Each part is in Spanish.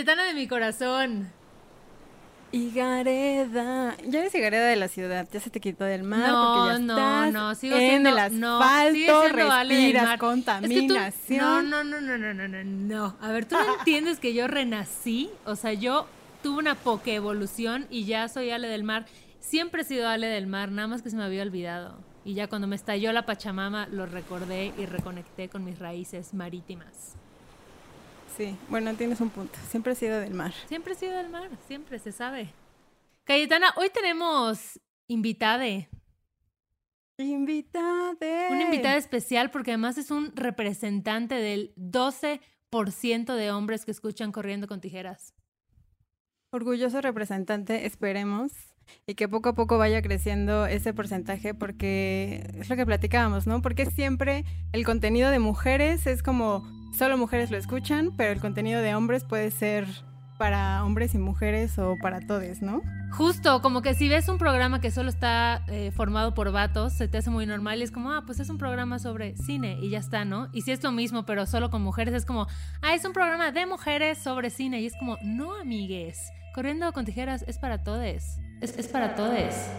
Cayetana de mi corazón. Higareda. Ya eres Higareda de la ciudad, ya se te quitó del mar No, porque ya no, estás no, sigo en siendo- el no, asfalto, sigue siendo Ale del respiras mar. contaminación. Es que tú- no, no, no, no, no, no, no, no. A ver, tú no entiendes que yo renací, o sea, yo tuve una evolución y ya soy Ale del mar. Siempre he sido Ale del mar, nada más que se me había olvidado. Y ya cuando me estalló la Pachamama lo recordé y reconecté con mis raíces marítimas. Sí, bueno, tienes un punto. Siempre he sido del mar. Siempre he sido del mar, siempre se sabe. Cayetana, hoy tenemos invitade. Invitade. Una invitada especial porque además es un representante del 12% de hombres que escuchan Corriendo con Tijeras. Orgulloso representante, esperemos. Y que poco a poco vaya creciendo ese porcentaje porque es lo que platicábamos, ¿no? Porque siempre el contenido de mujeres es como solo mujeres lo escuchan, pero el contenido de hombres puede ser para hombres y mujeres o para todos, ¿no? Justo, como que si ves un programa que solo está eh, formado por vatos, se te hace muy normal y es como, ah, pues es un programa sobre cine y ya está, ¿no? Y si es lo mismo, pero solo con mujeres, es como, ah, es un programa de mujeres sobre cine y es como, no, amigues, Corriendo con Tijeras es para todes. Es, es para todes.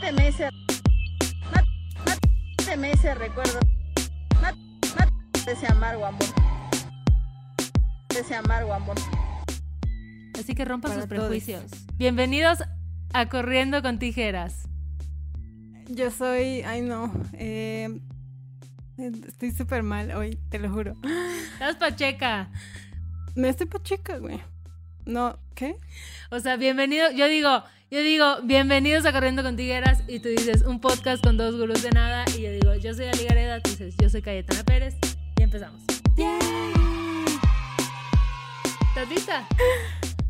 Máteme ese. mát- Máteme ese recuerdo. Máteme ese amargo amor. Ese amargo amor. Así que rompan Para sus prejuicios. Bienvenidos a Corriendo con Tijeras. Yo soy, ay no, eh, estoy súper mal hoy, te lo juro. Estás pacheca. Me estoy pacheca, güey. No, ¿qué? O sea, bienvenido, yo digo, yo digo, bienvenidos a Corriendo con Tigueras y tú dices, un podcast con dos gurús de nada y yo digo, yo soy Ali Gareda, tú dices, yo soy Cayetana Pérez y empezamos. ¿Estás lista?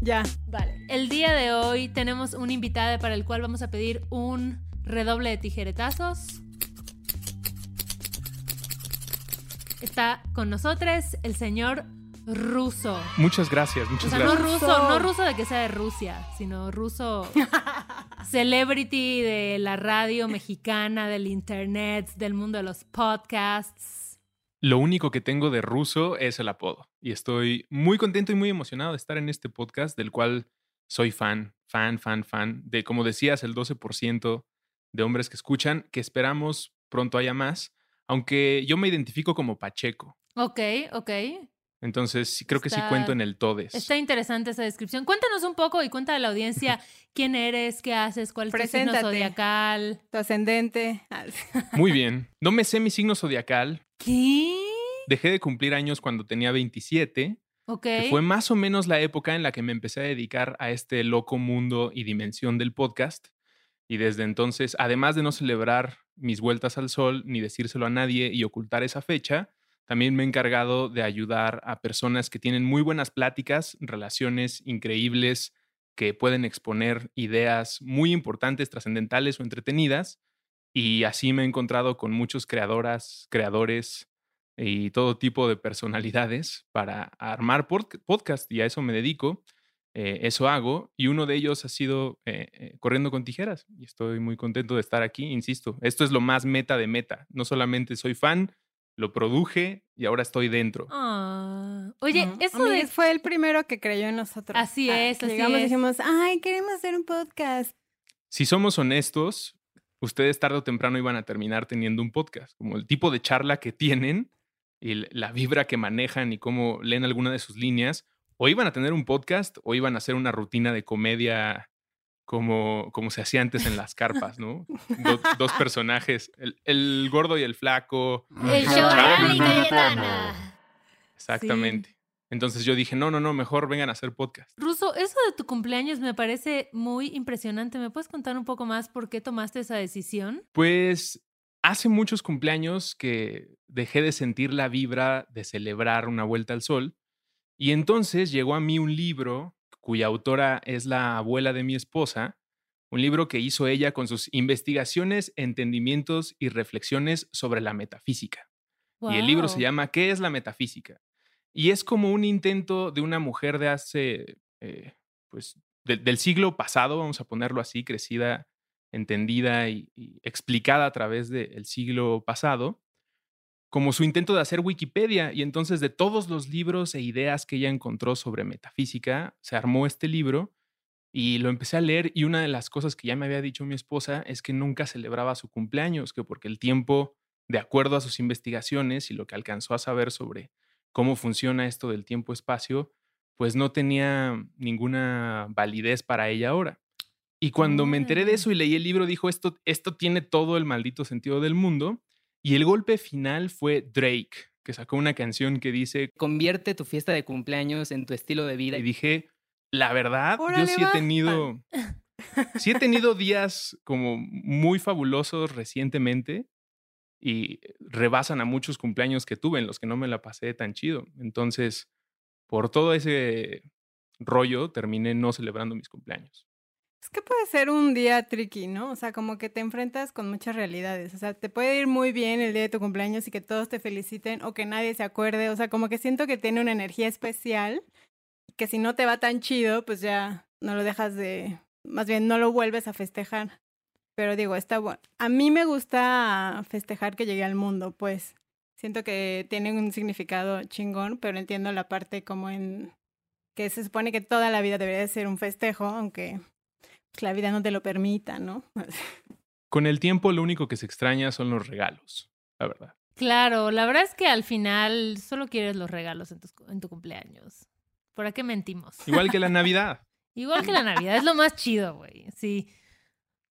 Ya. Vale. El día de hoy tenemos un invitado para el cual vamos a pedir un redoble de tijeretazos. Está con nosotros el señor Ruso. Muchas gracias, O muchas sea, no ruso, no ruso de que sea de Rusia, sino ruso celebrity de la radio mexicana, del internet, del mundo de los podcasts. Lo único que tengo de ruso es el apodo. Y estoy muy contento y muy emocionado de estar en este podcast del cual soy fan, fan, fan, fan. De, como decías, el 12% de hombres que escuchan, que esperamos pronto haya más. Aunque yo me identifico como Pacheco. Ok, ok. Entonces creo que sí cuento en el todes. Está interesante esa descripción. Cuéntanos un poco y cuenta a la audiencia quién eres, qué haces, cuál es tu signo zodiacal. Tu ascendente. Muy bien. No me sé mi signo zodiacal. ¿Qué? Dejé de cumplir años cuando tenía 27. Ok. que fue más o menos la época en la que me empecé a dedicar a este loco mundo y dimensión del podcast. Y desde entonces, además de no celebrar mis vueltas al sol ni decírselo a nadie y ocultar esa fecha, también me he encargado de ayudar a personas que tienen muy buenas pláticas, relaciones increíbles, que pueden exponer ideas muy importantes, trascendentales o entretenidas. Y así me he encontrado con muchos creadoras, creadores, y todo tipo de personalidades para armar pod- podcast y a eso me dedico, eh, eso hago y uno de ellos ha sido eh, eh, Corriendo con Tijeras y estoy muy contento de estar aquí, insisto, esto es lo más meta de meta, no solamente soy fan, lo produje y ahora estoy dentro. Ah. Oye, eso de... fue el primero que creyó en nosotros. Así es, así Llegamos y es. dijimos, ay, queremos hacer un podcast. Si somos honestos, ustedes tarde o temprano iban a terminar teniendo un podcast, como el tipo de charla que tienen y la vibra que manejan y cómo leen alguna de sus líneas, o iban a tener un podcast o iban a hacer una rutina de comedia como, como se hacía antes en las carpas, ¿no? Do- dos personajes, el, el gordo y el flaco. El Cayetana. Exactamente. Entonces yo dije, no, no, no, mejor vengan a hacer podcast. Ruso, eso de tu cumpleaños me parece muy impresionante. ¿Me puedes contar un poco más por qué tomaste esa decisión? Pues hace muchos cumpleaños que dejé de sentir la vibra de celebrar una vuelta al sol y entonces llegó a mí un libro cuya autora es la abuela de mi esposa, un libro que hizo ella con sus investigaciones, entendimientos y reflexiones sobre la metafísica. Y el libro se llama ¿Qué es la metafísica? Y es como un intento de una mujer de hace, eh, pues, de- del siglo pasado, vamos a ponerlo así, crecida, entendida y, y explicada a través del siglo pasado, como su intento de hacer Wikipedia. Y entonces de todos los libros e ideas que ella encontró sobre metafísica, se armó este libro y lo empecé a leer y una de las cosas que ya me había dicho mi esposa es que nunca celebraba su cumpleaños, que porque el tiempo, de acuerdo a sus investigaciones y lo que alcanzó a saber sobre cómo funciona esto del tiempo-espacio, pues no tenía ninguna validez para ella ahora. Y cuando me enteré de eso y leí el libro, dijo, esto, esto tiene todo el maldito sentido del mundo. Y el golpe final fue Drake, que sacó una canción que dice... Convierte tu fiesta de cumpleaños en tu estilo de vida. Y dije, la verdad, yo sí he tenido, sí he tenido días como muy fabulosos recientemente y rebasan a muchos cumpleaños que tuve en los que no me la pasé tan chido. Entonces, por todo ese rollo, terminé no celebrando mis cumpleaños. Es que puede ser un día tricky, ¿no? O sea, como que te enfrentas con muchas realidades. O sea, te puede ir muy bien el día de tu cumpleaños y que todos te feliciten o que nadie se acuerde. O sea, como que siento que tiene una energía especial que si no te va tan chido, pues ya no lo dejas de, más bien no lo vuelves a festejar. Pero digo, está bueno. A mí me gusta festejar que llegué al mundo, pues. Siento que tiene un significado chingón, pero entiendo la parte como en que se supone que toda la vida debería de ser un festejo, aunque pues, la vida no te lo permita, ¿no? Con el tiempo, lo único que se extraña son los regalos, la verdad. Claro, la verdad es que al final solo quieres los regalos en, tus- en tu cumpleaños. ¿Para qué mentimos? Igual que la Navidad. Igual que la Navidad, es lo más chido, güey. Sí.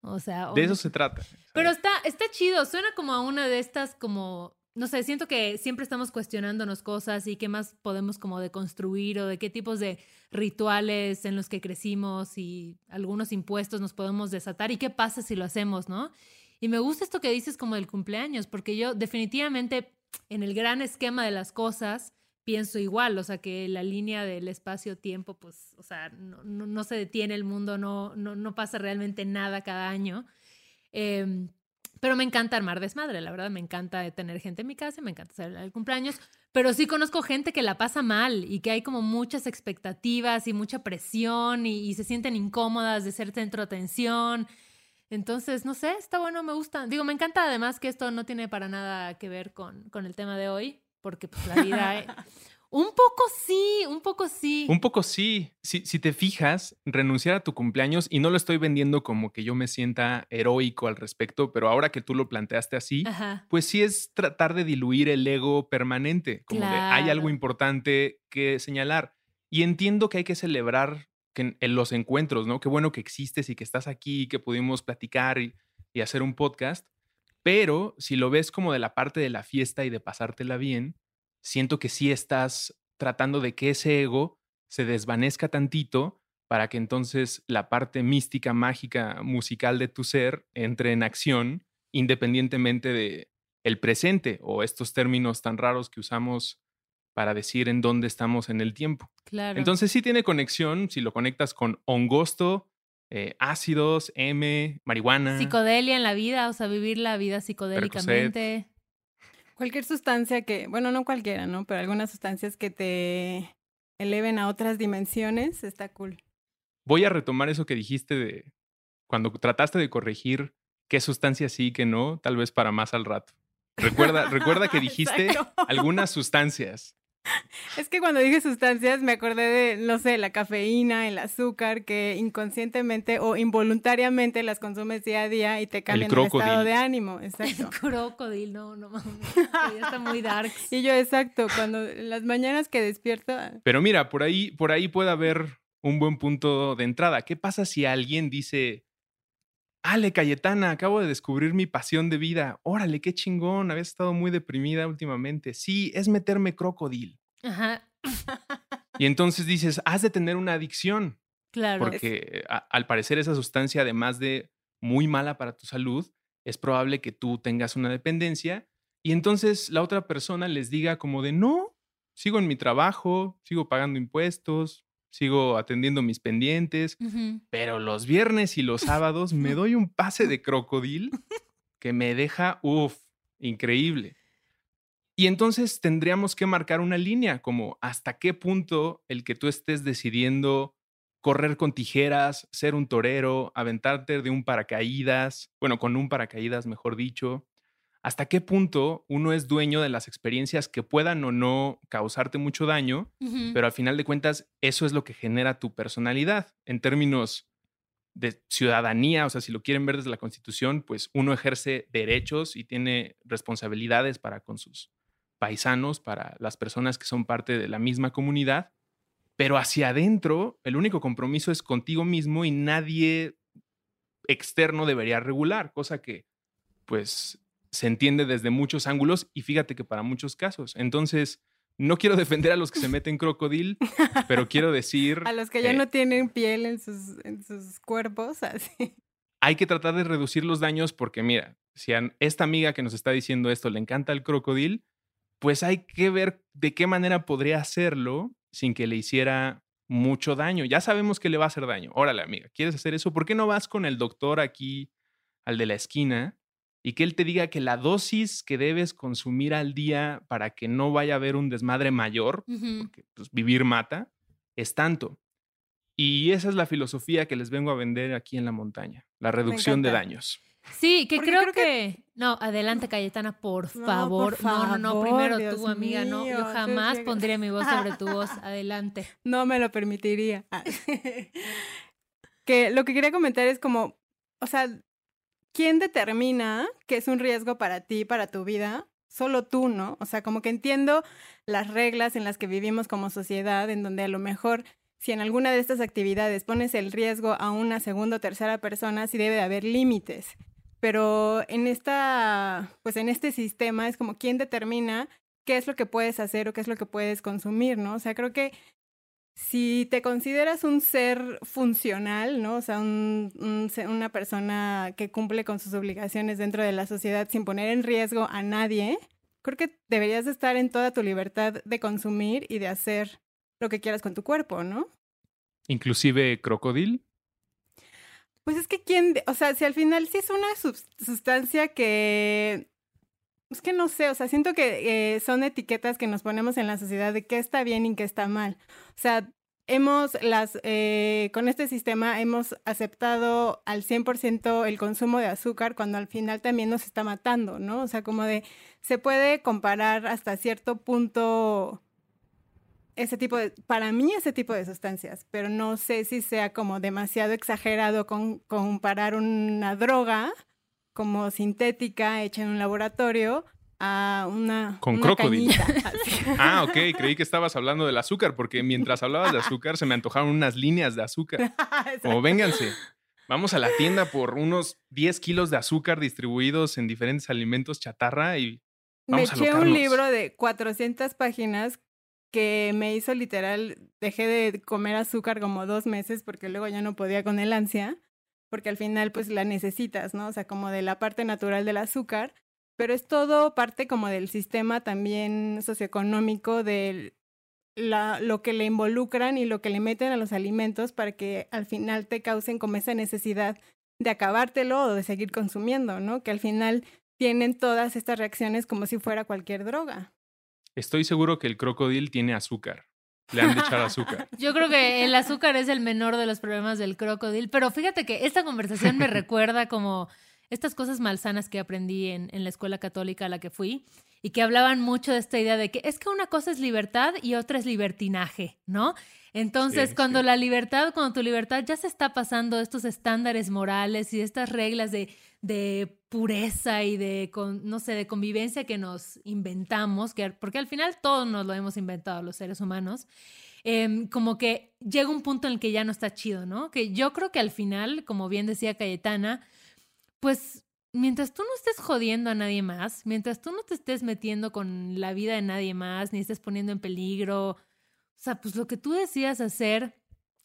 O sea, De eso se trata. Pero está, está chido, suena como a una de estas como, no sé, siento que siempre estamos cuestionándonos cosas y qué más podemos como deconstruir o de qué tipos de rituales en los que crecimos y algunos impuestos nos podemos desatar y qué pasa si lo hacemos, ¿no? Y me gusta esto que dices como del cumpleaños, porque yo definitivamente en el gran esquema de las cosas pienso igual, o sea, que la línea del espacio-tiempo, pues, o sea, no, no- no se detiene el mundo, no, no, no pasa realmente nada cada año. Em, pero me encanta armar desmadre, la verdad, me encanta tener gente en mi casa, me encanta celebrar el cumpleaños, pero sí conozco gente que la pasa mal y que hay como muchas expectativas y mucha presión y, se sienten incómodas de ser centro de atención. Entonces, no sé, está bueno, me gusta. Digo, me encanta además que esto no tiene para nada que ver con, con el tema de hoy, porque pues la vida... un poco sí, un poco sí. Un poco sí. Si, si te fijas, renunciar a tu cumpleaños, y no lo estoy vendiendo como que yo me sienta heroico al respecto, pero ahora que tú lo planteaste así, Ajá. pues sí es tratar de diluir el ego permanente, como de hay algo Claro. importante que señalar. Y entiendo que hay que celebrar que en, en los encuentros, ¿no? Qué bueno que existes y que estás aquí, que pudimos platicar y, y hacer un podcast. Pero si lo ves como de la parte de la fiesta y de pasártela bien, siento que sí estás tratando de que ese ego se desvanezca tantito para que entonces la parte mística, mágica, musical de tu ser entre en acción independientemente de el presente o estos términos tan raros que usamos para decir en dónde estamos en el tiempo. Claro. Entonces sí tiene conexión si lo conectas con hongosto, eh, ácidos, M, marihuana. Psicodelia en la vida, o sea, vivir la vida psicodélicamente. Cualquier sustancia que, bueno, no cualquiera, ¿no? Pero algunas sustancias que te eleven a otras dimensiones, está cool. Voy a retomar eso que dijiste de cuando trataste de corregir qué sustancia sí y qué no, tal vez para más al rato. Recuerda, recuerda que dijiste algunas sustancias. Es que cuando dije sustancias me acordé de, no sé, la cafeína, el azúcar, que inconscientemente o involuntariamente las consumes día a día y te cambian el, estado de ánimo. El Exacto. crocodile, no, no mames. Ya está muy dark. Y yo, exacto, cuando las mañanas que despierto, ah, Pero mira, por ahí, por ahí puede haber un buen punto de entrada. ¿Qué pasa si alguien dice, Ale, Cayetana, acabo de descubrir mi pasión de vida. Órale, qué chingón, habías estado muy deprimida últimamente. Sí, es meterme crocodil. Ajá, Y entonces dices, has de tener una adicción, claro. porque a- al parecer esa sustancia, además de muy mala para tu salud, es probable que tú tengas una dependencia. Y entonces la otra persona les diga como de, no, sigo en mi trabajo, sigo pagando impuestos, sigo atendiendo mis pendientes, pero los viernes y los sábados me doy un pase de crocodil que me deja, uff, increíble. Y entonces tendríamos que marcar una línea, como hasta qué punto el que tú estés decidiendo correr con tijeras, ser un torero, aventarte de un paracaídas, bueno, con un paracaídas, mejor dicho, hasta qué punto uno es dueño de las experiencias que puedan o no causarte mucho daño, pero al final de cuentas eso es lo que genera tu personalidad. En términos de ciudadanía, o sea, si lo quieren ver desde la Constitución, pues uno ejerce derechos y tiene responsabilidades para con sus paisanos, para las personas que son parte de la misma comunidad, pero hacia adentro el único compromiso es contigo mismo y nadie externo debería regular, cosa que pues se entiende desde muchos ángulos y fíjate que para muchos casos. Entonces, no quiero defender a los que se meten crocodil, pero quiero decir... A los que ya eh, no tienen piel en sus, en sus cuerpos, así. hay que tratar de reducir los daños porque mira, si a esta amiga que nos está diciendo esto le encanta el crocodil, pues hay que ver de qué manera podría hacerlo sin que le hiciera mucho daño. Ya sabemos que le va a hacer daño. Órale, amiga, ¿quieres hacer eso? ¿Por qué no vas con el doctor aquí, al de la esquina, y que él te diga que la dosis que debes consumir al día para que no vaya a haber un desmadre mayor, porque pues, vivir mata, es tanto. Y esa es la filosofía que les vengo a vender aquí en la montaña, la reducción de daños. Sí, que Porque creo, creo que... que- No, adelante, Cayetana, por No, por favor. no, no, no, primero Dios tú, amiga, no. Yo jamás pondría mi voz sobre tu voz. Adelante. No me lo permitiría. Ah. que lo que quería comentar es como, o sea, ¿quién determina que es un riesgo para ti, para tu vida? Solo tú, ¿no? O sea, como que entiendo las reglas en las que vivimos como sociedad, en donde a lo mejor si en alguna de estas actividades pones el riesgo a una segunda o tercera persona, sí debe de haber límites. Pero en esta, pues en este sistema es como quién determina qué es lo que puedes hacer o qué es lo que puedes consumir, ¿no? O sea, creo que si te consideras un ser funcional, ¿no? O sea, un- un se- una persona que cumple con sus obligaciones dentro de la sociedad sin poner en riesgo a nadie, creo que deberías de estar en toda tu libertad de consumir y de hacer lo que quieras con tu cuerpo, ¿no? Inclusive crocodil. Pues es que quién, o sea, si al final sí es una sus- sustancia que, es que no sé, o sea, siento que eh, son etiquetas que nos ponemos en la sociedad de qué está bien y qué está mal. O sea, hemos, las, eh, con este sistema hemos aceptado al 100% el consumo de azúcar cuando al final también nos está matando, ¿no? O sea, como de, se puede comparar hasta cierto punto ese tipo de, para mí ese tipo de sustancias, pero no sé si sea como demasiado exagerado con comparar una droga como sintética hecha en un laboratorio a una Con una cañita, así. Ah, ok, creí que estabas hablando del azúcar, porque mientras hablabas de azúcar se me antojaron unas líneas de azúcar. Como vénganse, vamos a la tienda por unos 10 kilos de azúcar distribuidos en diferentes alimentos chatarra y Me a eché un libro de 400 páginas que me hizo literal, dejé de comer azúcar como dos meses porque luego ya no podía con el ansia, porque al final pues la necesitas, ¿no? O sea, como de la parte natural del azúcar, pero es todo parte como del sistema también socioeconómico de la, lo que le involucran y lo que le meten a los alimentos para que al final te causen como esa necesidad de acabártelo o de seguir consumiendo, ¿no? Que al final tienen todas estas reacciones como si fuera cualquier droga. Estoy seguro que el crocodil tiene azúcar. Le han de echar azúcar. Yo creo que el azúcar es el menor de los problemas del crocodil, pero fíjate que esta conversación me recuerda como estas cosas malsanas que aprendí en, en la escuela católica a la que fui y que hablaban mucho de esta idea de que es que una cosa es libertad y otra es libertinaje, ¿no? Entonces, Sí, cuando sí. la libertad, cuando tu libertad ya se está pasando estos estándares morales y estas reglas de, de pureza y de, con, no sé, de convivencia que nos inventamos, que, porque al final todos nos lo hemos inventado los seres humanos, em, como que llega un punto en el que ya no está chido, ¿no? Que yo creo que al final, como bien decía Cayetana, pues mientras tú no estés jodiendo a nadie más, mientras tú no te estés metiendo con la vida de nadie más, ni estés poniendo en peligro, o sea, pues lo que tú decidas hacer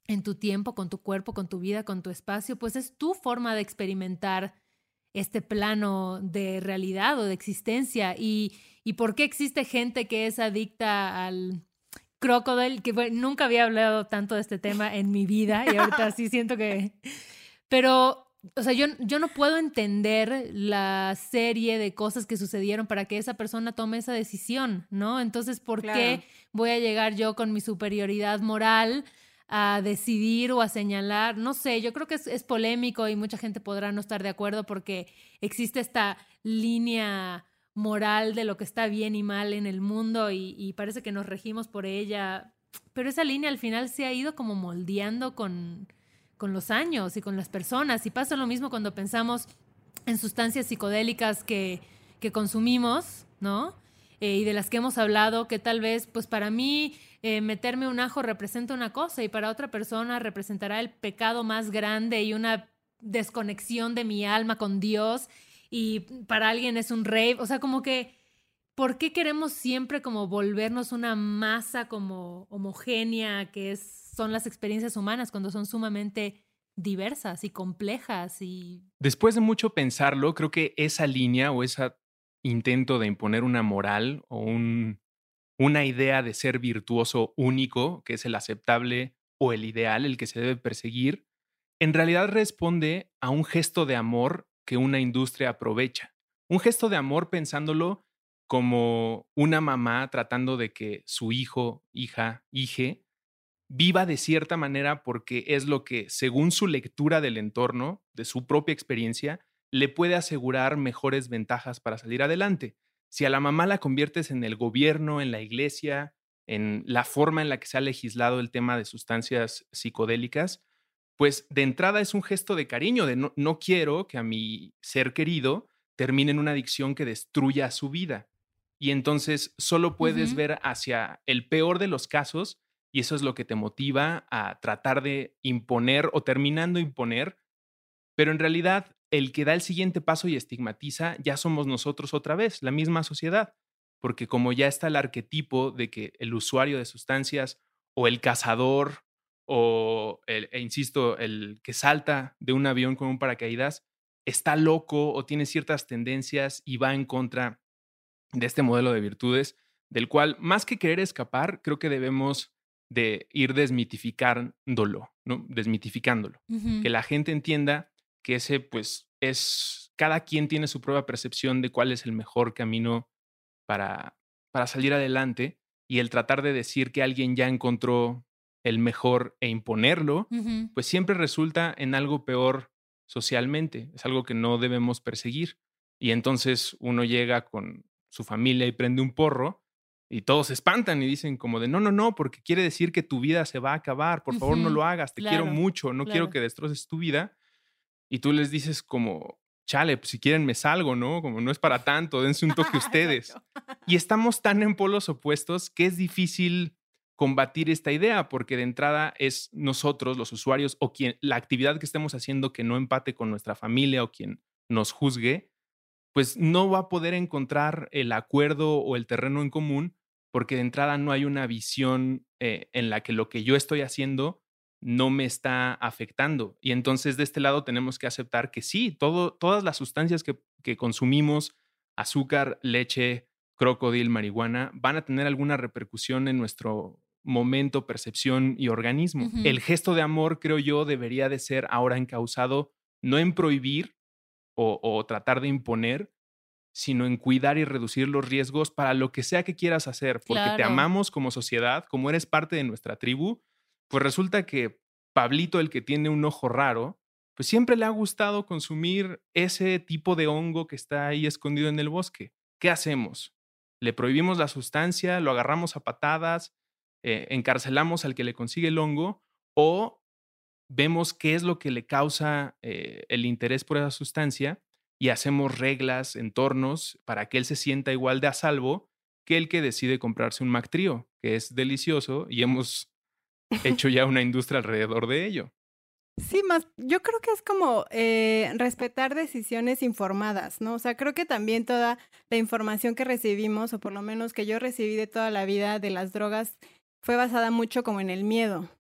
en tu tiempo, con tu cuerpo, con tu vida, con tu espacio, pues es tu forma de experimentar este plano de realidad o de existencia. Y, y por qué existe gente que es adicta al crocodile, que bueno, nunca había hablado tanto de este tema en mi vida y ahorita sí siento que... Pero, o sea, yo, yo no puedo entender la serie de cosas que sucedieron para que esa persona tome esa decisión, ¿no? Entonces, ¿por Claro. qué voy a llegar yo con mi superioridad moral a decidir o a señalar. No sé, yo creo que es, es, polémico y mucha gente podrá no estar de acuerdo porque existe esta línea moral de lo que está bien y mal en el mundo y, y parece que nos regimos por ella. Pero esa línea al final se ha ido como moldeando con, con los años y con las personas. Y pasa lo mismo cuando pensamos en sustancias psicodélicas que, que consumimos, ¿no? Eh, y de las que hemos hablado, que tal vez, pues para mí, eh, meterme un ajo representa una cosa y para otra persona representará el pecado más grande y una desconexión de mi alma con Dios y para alguien es un rave, o sea, como que, ¿por qué queremos siempre como volvernos una masa como homogénea que es, son las experiencias humanas cuando son sumamente diversas y complejas y... Después de mucho pensarlo, creo que esa línea o ese intento de imponer una moral o un, una idea de ser virtuoso único, que es el aceptable o el ideal, el que se debe perseguir, en realidad responde a un gesto de amor que una industria aprovecha. Un gesto de amor pensándolo como una mamá tratando de que su hijo, hija, hije, viva de cierta manera porque es lo que, según su lectura del entorno, de su propia experiencia, le puede asegurar mejores ventajas para salir adelante. Si a la mamá la conviertes en el gobierno, en la iglesia, en la forma en la que se ha legislado el tema de sustancias psicodélicas, pues de entrada es un gesto de cariño, de no, quiero que a mi ser querido termine en una adicción que destruya su vida. Y entonces solo puedes ver hacia el peor de los casos y eso es lo que te motiva a tratar de imponer o terminando imponer, pero en realidad el que da el siguiente paso y estigmatiza ya somos nosotros otra vez, la misma sociedad, porque como ya está el arquetipo de que el usuario de sustancias o el cazador o, el, e insisto, el que salta de un avión con un paracaídas está loco o tiene ciertas tendencias y va en contra de este modelo de virtudes, del cual más que querer escapar, creo que debemos de ir desmitificándolo, ¿no? Desmitificándolo. Que la gente entienda que ese, pues, es, cada quien tiene su propia percepción de cuál es el mejor camino para, para salir adelante y el tratar de decir que alguien ya encontró el mejor e imponerlo, pues siempre resulta en algo peor socialmente, es algo que no debemos perseguir. Y entonces uno llega con su familia y prende un porro y todos se espantan y dicen como de, no, no, no, porque quiere decir que tu vida se va a acabar, por favor no lo hagas, te quiero mucho, no quiero que destroces tu vida. Y tú les dices como, chale, pues si quieren me salgo, ¿no? Como no es para tanto, dense un toque ustedes. y estamos tan en polos opuestos que es difícil combatir esta idea, porque de entrada es nosotros, los usuarios, o quien la actividad que estemos haciendo que no empate con nuestra familia o quien nos juzgue, pues no va a poder encontrar el acuerdo o el terreno en común, porque de entrada no hay una visión eh, en la que lo que yo estoy haciendo no me está afectando. Y entonces de este lado tenemos que aceptar que sí, todo, todas las sustancias que, que consumimos, azúcar, leche, crocodil, marihuana, van a tener alguna repercusión en nuestro momento, percepción y organismo. El gesto de amor, creo yo, debería de ser ahora encausado no en prohibir o, tratar de imponer, sino en cuidar y reducir los riesgos para lo que sea que quieras hacer, porque te amamos como sociedad, como eres parte de nuestra tribu, pues resulta que Pablito, el que tiene un ojo raro, pues siempre le ha gustado consumir ese tipo de hongo que está ahí escondido en el bosque. ¿Qué hacemos? ¿Le prohibimos la sustancia? ¿Lo agarramos a patadas? Eh, encarcelamos al que le consigue el hongo o vemos qué es lo que le causa eh, el interés por esa sustancia y hacemos reglas, entornos para que él se sienta igual de a salvo que el que decide comprarse un Mac Trio, que es delicioso y hemos hecho ya una industria alrededor de ello. Sí, más, yo creo que es como eh, respetar decisiones informadas, ¿no? O sea, creo que también toda la información que recibimos, o por lo menos que yo recibí de toda la vida de las drogas, fue basada mucho como en el miedo.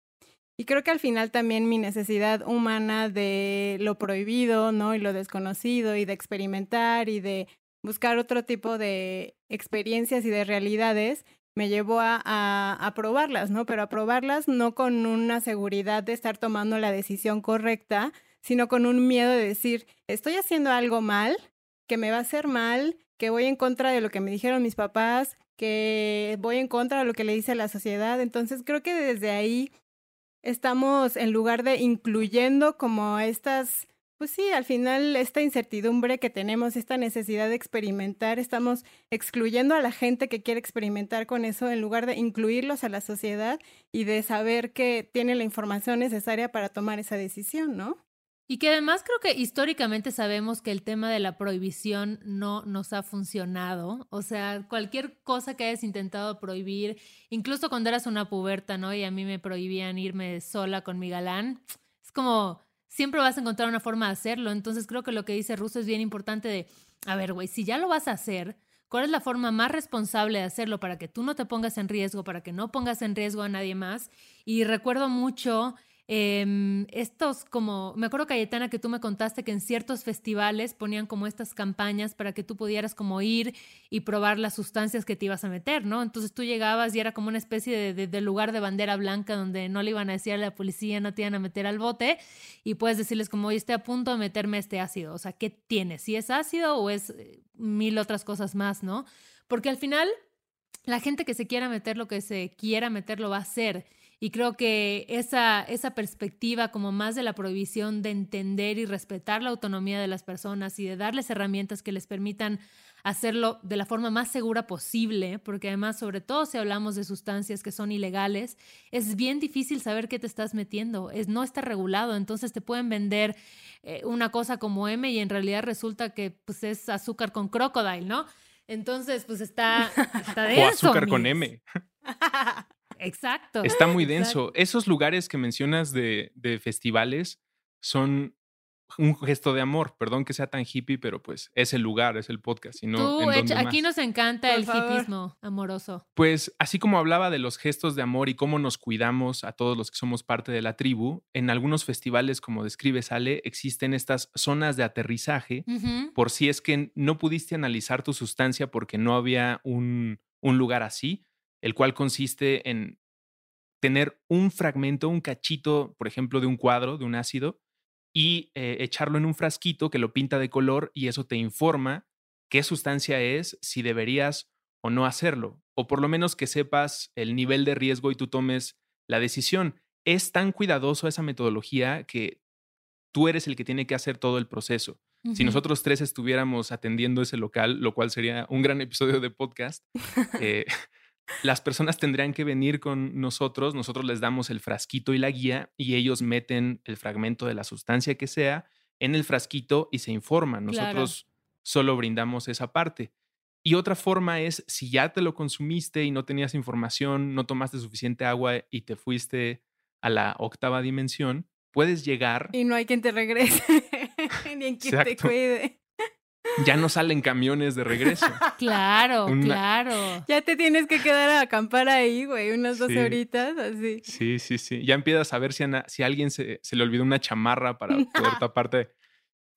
Y creo que al final también mi necesidad humana de lo prohibido, ¿no? Y lo desconocido y de experimentar y de buscar otro tipo de experiencias y de realidades me llevó a, a, probarlas, ¿no? Pero a probarlas no con una seguridad de estar tomando la decisión correcta, sino con un miedo de decir, estoy haciendo algo mal, que me va a hacer mal, que voy en contra de lo que me dijeron mis papás, que voy en contra de lo que le dice la sociedad. Entonces creo que desde ahí estamos en lugar de incluyendo como estas, pues sí, al final esta incertidumbre que tenemos, esta necesidad de experimentar, estamos excluyendo a la gente que quiere experimentar con eso en lugar de incluirlos a la sociedad y de saber que tiene la información necesaria para tomar esa decisión, ¿no? Y que además creo que históricamente sabemos que el tema de la prohibición no nos ha funcionado. O sea, cualquier cosa que hayas intentado prohibir, incluso cuando eras una puberta, ¿no? Y a mí me prohibían irme sola con mi galán, es como, siempre vas a encontrar una forma de hacerlo. Entonces creo que lo que dice Russo es bien importante de, a ver, güey, si ya lo vas a hacer, ¿cuál es la forma más responsable de hacerlo para que tú no te pongas en riesgo, para que no pongas en riesgo a nadie más? Y recuerdo mucho Em, estos como, me acuerdo Cayetana que tú me contaste que en ciertos festivales ponían como estas campañas para que tú pudieras como ir y probar las sustancias que te ibas a meter, ¿no? Entonces tú llegabas y era como una especie de, lugar de bandera blanca donde no le iban a decir a la policía, no te iban a meter al bote y puedes decirles como, oye, estoy a punto de meterme este ácido, o sea, ¿qué tienes? ¿Si es ácido o es eh, mil otras cosas más, ¿no? Porque al final la gente que se quiera meter lo que se quiera meter lo va a hacer. Y creo que esa, esa perspectiva como más de la prohibición de entender y respetar la autonomía de las personas y de darles herramientas que les permitan hacerlo de la forma más segura posible, porque además, sobre todo si hablamos de sustancias que son ilegales, es bien difícil saber qué te estás metiendo, es, no está regulado, entonces te pueden vender eh, una cosa como M y en realidad resulta que pues, es azúcar con crocodile, ¿no? Entonces, pues está, está de O azúcar con M. Exacto. Está muy denso. Esos lugares que mencionas de, de festivales son un gesto de amor. Perdón que sea tan hippie, pero pues es el lugar, es el podcast. Y no, Tú, aquí nos encanta el hippismo amoroso. Pues así como hablaba de los gestos de amor y cómo nos cuidamos a todos los que somos parte de la tribu, en algunos festivales, como describe Sale, existen estas zonas de aterrizaje por si es que no pudiste analizar tu sustancia porque no había un, un lugar así el cual consiste en tener un fragmento, un cachito, por ejemplo, de un cuadro, de un ácido, y eh, echarlo en un frasquito que lo pinta de color y eso te informa qué sustancia es, si deberías o no hacerlo, o por lo menos que sepas el nivel de riesgo y tú tomes la decisión. Es tan cuidadoso esa metodología que tú eres el que tiene que hacer todo el proceso. Si nosotros tres estuviéramos atendiendo ese local, lo cual sería un gran episodio de podcast, eh, las personas tendrían que venir con nosotros, nosotros les damos el frasquito y la guía y ellos meten el fragmento de la sustancia que sea en el frasquito y se informan. Nosotros solo brindamos esa parte. Y otra forma es, si ya te lo consumiste y no tenías información, no tomaste suficiente agua y te fuiste a la octava dimensión, puedes llegar. Y no hay quien te regrese, ni quien te cuide ya no salen camiones de regreso. Claro, claro. Ya te tienes que quedar a acampar ahí, güey, unas dos horitas, así. Sí, sí, sí. Ya empiezas a ver si a, si alguien se, se, le olvidó una chamarra para poder taparte.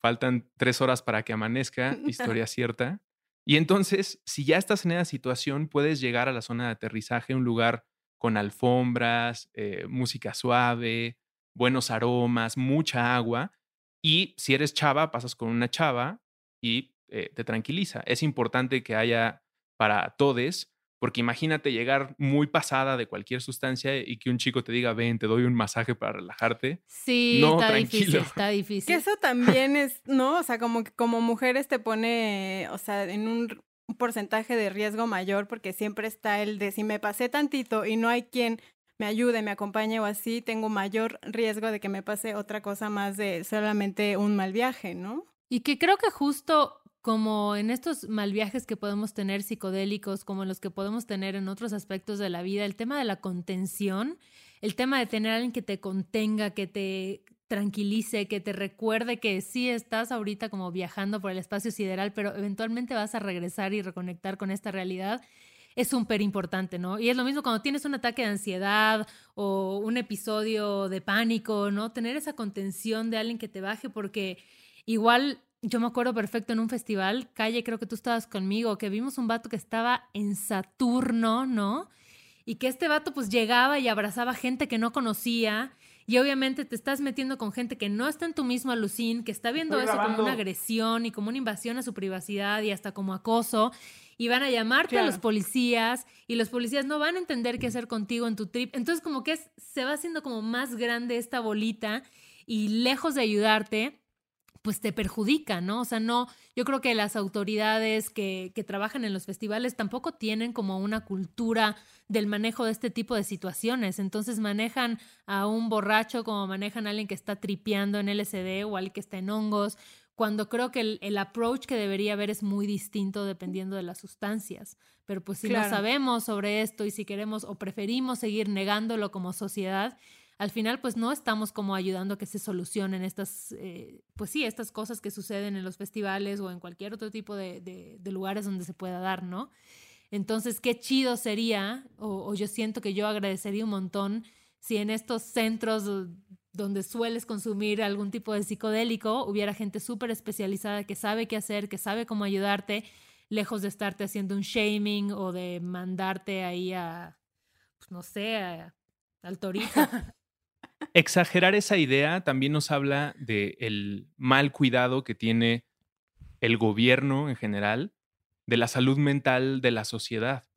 Faltan tres horas para que amanezca, historia cierta. Y entonces, si ya estás en esa situación, puedes llegar a la zona de aterrizaje, un lugar con alfombras, eh, música suave, buenos aromas, mucha agua. Y si eres chava, pasas con una chava y eh, te tranquiliza. Es importante que haya para todes, porque imagínate llegar muy pasada de cualquier sustancia y que un chico te diga, ven, te doy un masaje para relajarte. Sí, no, está difícil, está difícil. Que eso también es, ¿no? O sea, como que como mujeres te pone, o sea, en un porcentaje de riesgo mayor porque siempre está el de si me pasé tantito y no hay quien me ayude, me acompañe o así, tengo mayor riesgo de que me pase otra cosa más de solamente un mal viaje, ¿no? Y que creo que justo como en estos mal viajes que podemos tener psicodélicos, como los que podemos tener en otros aspectos de la vida, el tema de la contención, el tema de tener a alguien que te contenga, que te tranquilice, que te recuerde que sí estás ahorita como viajando por el espacio sideral, pero eventualmente vas a regresar y reconectar con esta realidad, es súper importante, ¿no? Y es lo mismo cuando tienes un ataque de ansiedad o un episodio de pánico, ¿no? Tener esa contención de alguien que te baje porque Igual yo me acuerdo perfecto en un festival, calle, creo que tú estabas conmigo, que vimos un vato que estaba en Saturno, ¿no? Y que este vato pues llegaba y abrazaba gente que no conocía y obviamente te estás metiendo con gente que no está en tu mismo alucín, que está viendo eso como una agresión y como una invasión a su privacidad y hasta como acoso y van a llamarte a los policías y los policías no van a entender qué hacer contigo en tu trip. Entonces como que se va haciendo como más grande esta bolita y lejos de ayudarte, pues te perjudica, ¿no? O sea, no, yo creo que las autoridades que, que, trabajan en los festivales tampoco tienen como una cultura del manejo de este tipo de situaciones. Entonces manejan a un borracho como manejan a alguien que está tripeando en LSD o alguien que está en hongos cuando creo que el, approach que debería haber es muy distinto dependiendo de las sustancias. Pero pues si no sabemos sobre esto y si queremos o preferimos seguir negándolo como sociedad, al final pues no estamos como ayudando a que se solucionen estas, eh, pues sí, estas cosas que suceden en los festivales o en cualquier otro tipo de, lugares donde se pueda dar, ¿no? Entonces, qué chido sería, o yo siento que yo agradecería un montón si en estos centros donde sueles consumir algún tipo de psicodélico, hubiera gente súper especializada que sabe qué hacer, que sabe cómo ayudarte, lejos de estarte haciendo un shaming o de mandarte ahí a, pues no sé, al torito. Exagerar esa idea también nos habla del mal cuidado que tiene el gobierno en general de la salud mental de la sociedad.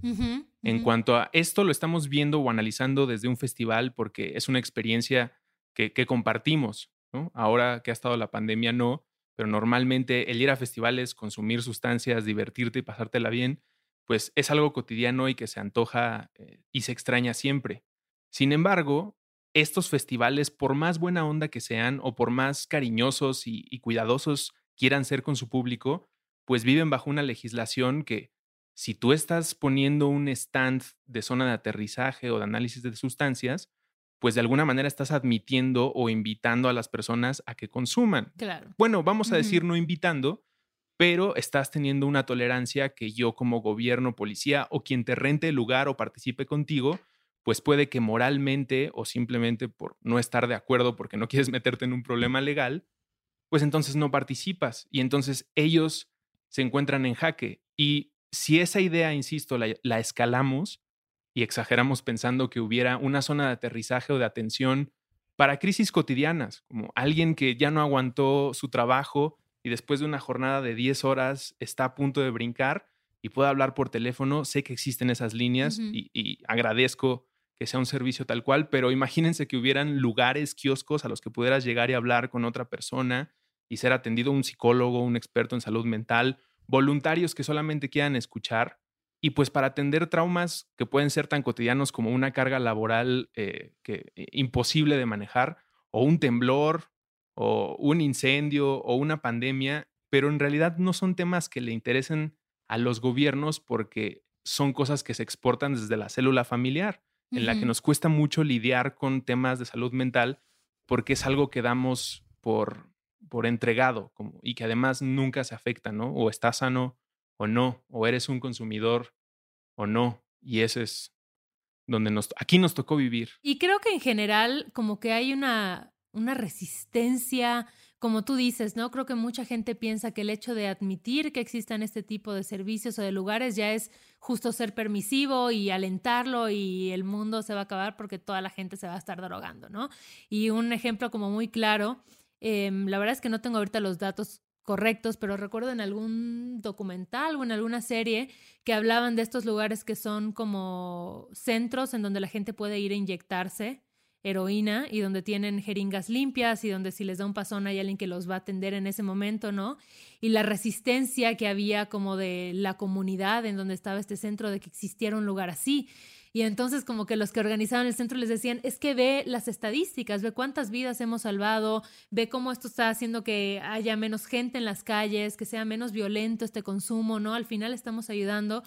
En cuanto a esto, lo estamos viendo o analizando desde un festival porque es una experiencia que, compartimos. Ahora que ha estado la pandemia, no, pero normalmente el ir a festivales, consumir sustancias, divertirte y pasártela bien, pues es algo cotidiano y que se antoja eh, y se extraña siempre. Sin embargo, estos festivales, por más buena onda que sean o por más cariñosos y, cuidadosos quieran ser con su público, pues viven bajo una legislación que si tú estás poniendo un stand de zona de aterrizaje o de análisis de sustancias, pues de alguna manera estás admitiendo o invitando a las personas a que consuman. Claro. Bueno, vamos a decir no invitando, pero estás teniendo una tolerancia que yo como gobierno, policía o quien te rente el lugar o participe contigo, pues puede que moralmente o simplemente por no estar de acuerdo porque no quieres meterte en un problema legal, pues entonces no participas y entonces ellos se encuentran en jaque. Y si esa idea, insisto, la, la escalamos, y exageramos pensando que hubiera una zona de aterrizaje o de atención para crisis cotidianas, como alguien que ya no aguantó su trabajo y después de una jornada de 10 horas está a punto de brincar y puede hablar por teléfono. Sé que existen esas líneas y, agradezco que sea un servicio tal cual, pero imagínense que hubieran lugares, kioscos a los que pudieras llegar y hablar con otra persona y ser atendido un psicólogo, un experto en salud mental, voluntarios que solamente quieran escuchar. Y pues para atender traumas que pueden ser tan cotidianos como una carga laboral eh, que, eh, imposible de manejar, o un temblor, o un incendio, o una pandemia, pero en realidad no son temas que le interesen a los gobiernos porque son cosas que se exportan desde la célula familiar, en la que nos cuesta mucho lidiar con temas de salud mental porque es algo que damos por, por entregado como, y que además nunca se afecta, ¿no? O está sano o no, o eres un consumidor o no. Y ese es donde nos, aquí nos tocó vivir. Y creo que en general como que hay una, una resistencia, como tú dices, ¿no? Creo que mucha gente piensa que el hecho de admitir que existan este tipo de servicios o de lugares ya es justo ser permisivo y alentarlo y el mundo se va a acabar porque toda la gente se va a estar drogando, ¿no? Y un ejemplo como muy claro, em, la verdad es que no tengo ahorita los datos correctos, pero recuerdo en algún documental o en alguna serie que hablaban de estos lugares que son como centros en donde la gente puede ir a inyectarse heroína y donde tienen jeringas limpias y donde si les da un pasón hay alguien que los va a atender en ese momento, ¿no? Y la resistencia que había como de la comunidad en donde estaba este centro de que existiera un lugar así. Y entonces como que los que organizaban el centro les decían, es que ve las estadísticas, ve cuántas vidas hemos salvado, ve cómo esto está haciendo que haya menos gente en las calles, que sea menos violento este consumo, ¿no? Al final estamos ayudando,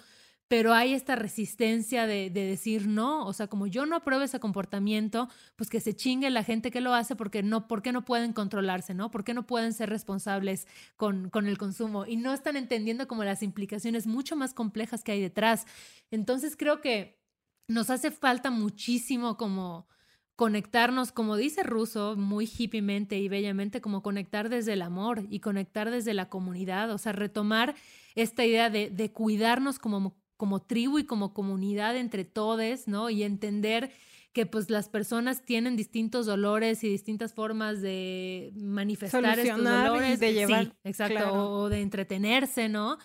pero hay esta resistencia de, decir no, o sea, como yo no apruebo ese comportamiento, pues que se chingue la gente que lo hace porque no, ¿por qué no pueden controlarse, no? ¿Por qué no pueden ser responsables con, con el consumo? Y no están entendiendo como las implicaciones mucho más complejas que hay detrás. Entonces creo que nos hace falta muchísimo como conectarnos, como dice Russo, muy hippiemente y bellamente, como conectar desde el amor y conectar desde la comunidad, o sea, retomar esta idea de, de cuidarnos como, como tribu y como comunidad entre todos, ¿no? Y entender que pues las personas tienen distintos dolores y distintas formas de manifestar estos Solucionar dolores. de Sí, llevar, exacto, claro. o de entretenerse, ¿no?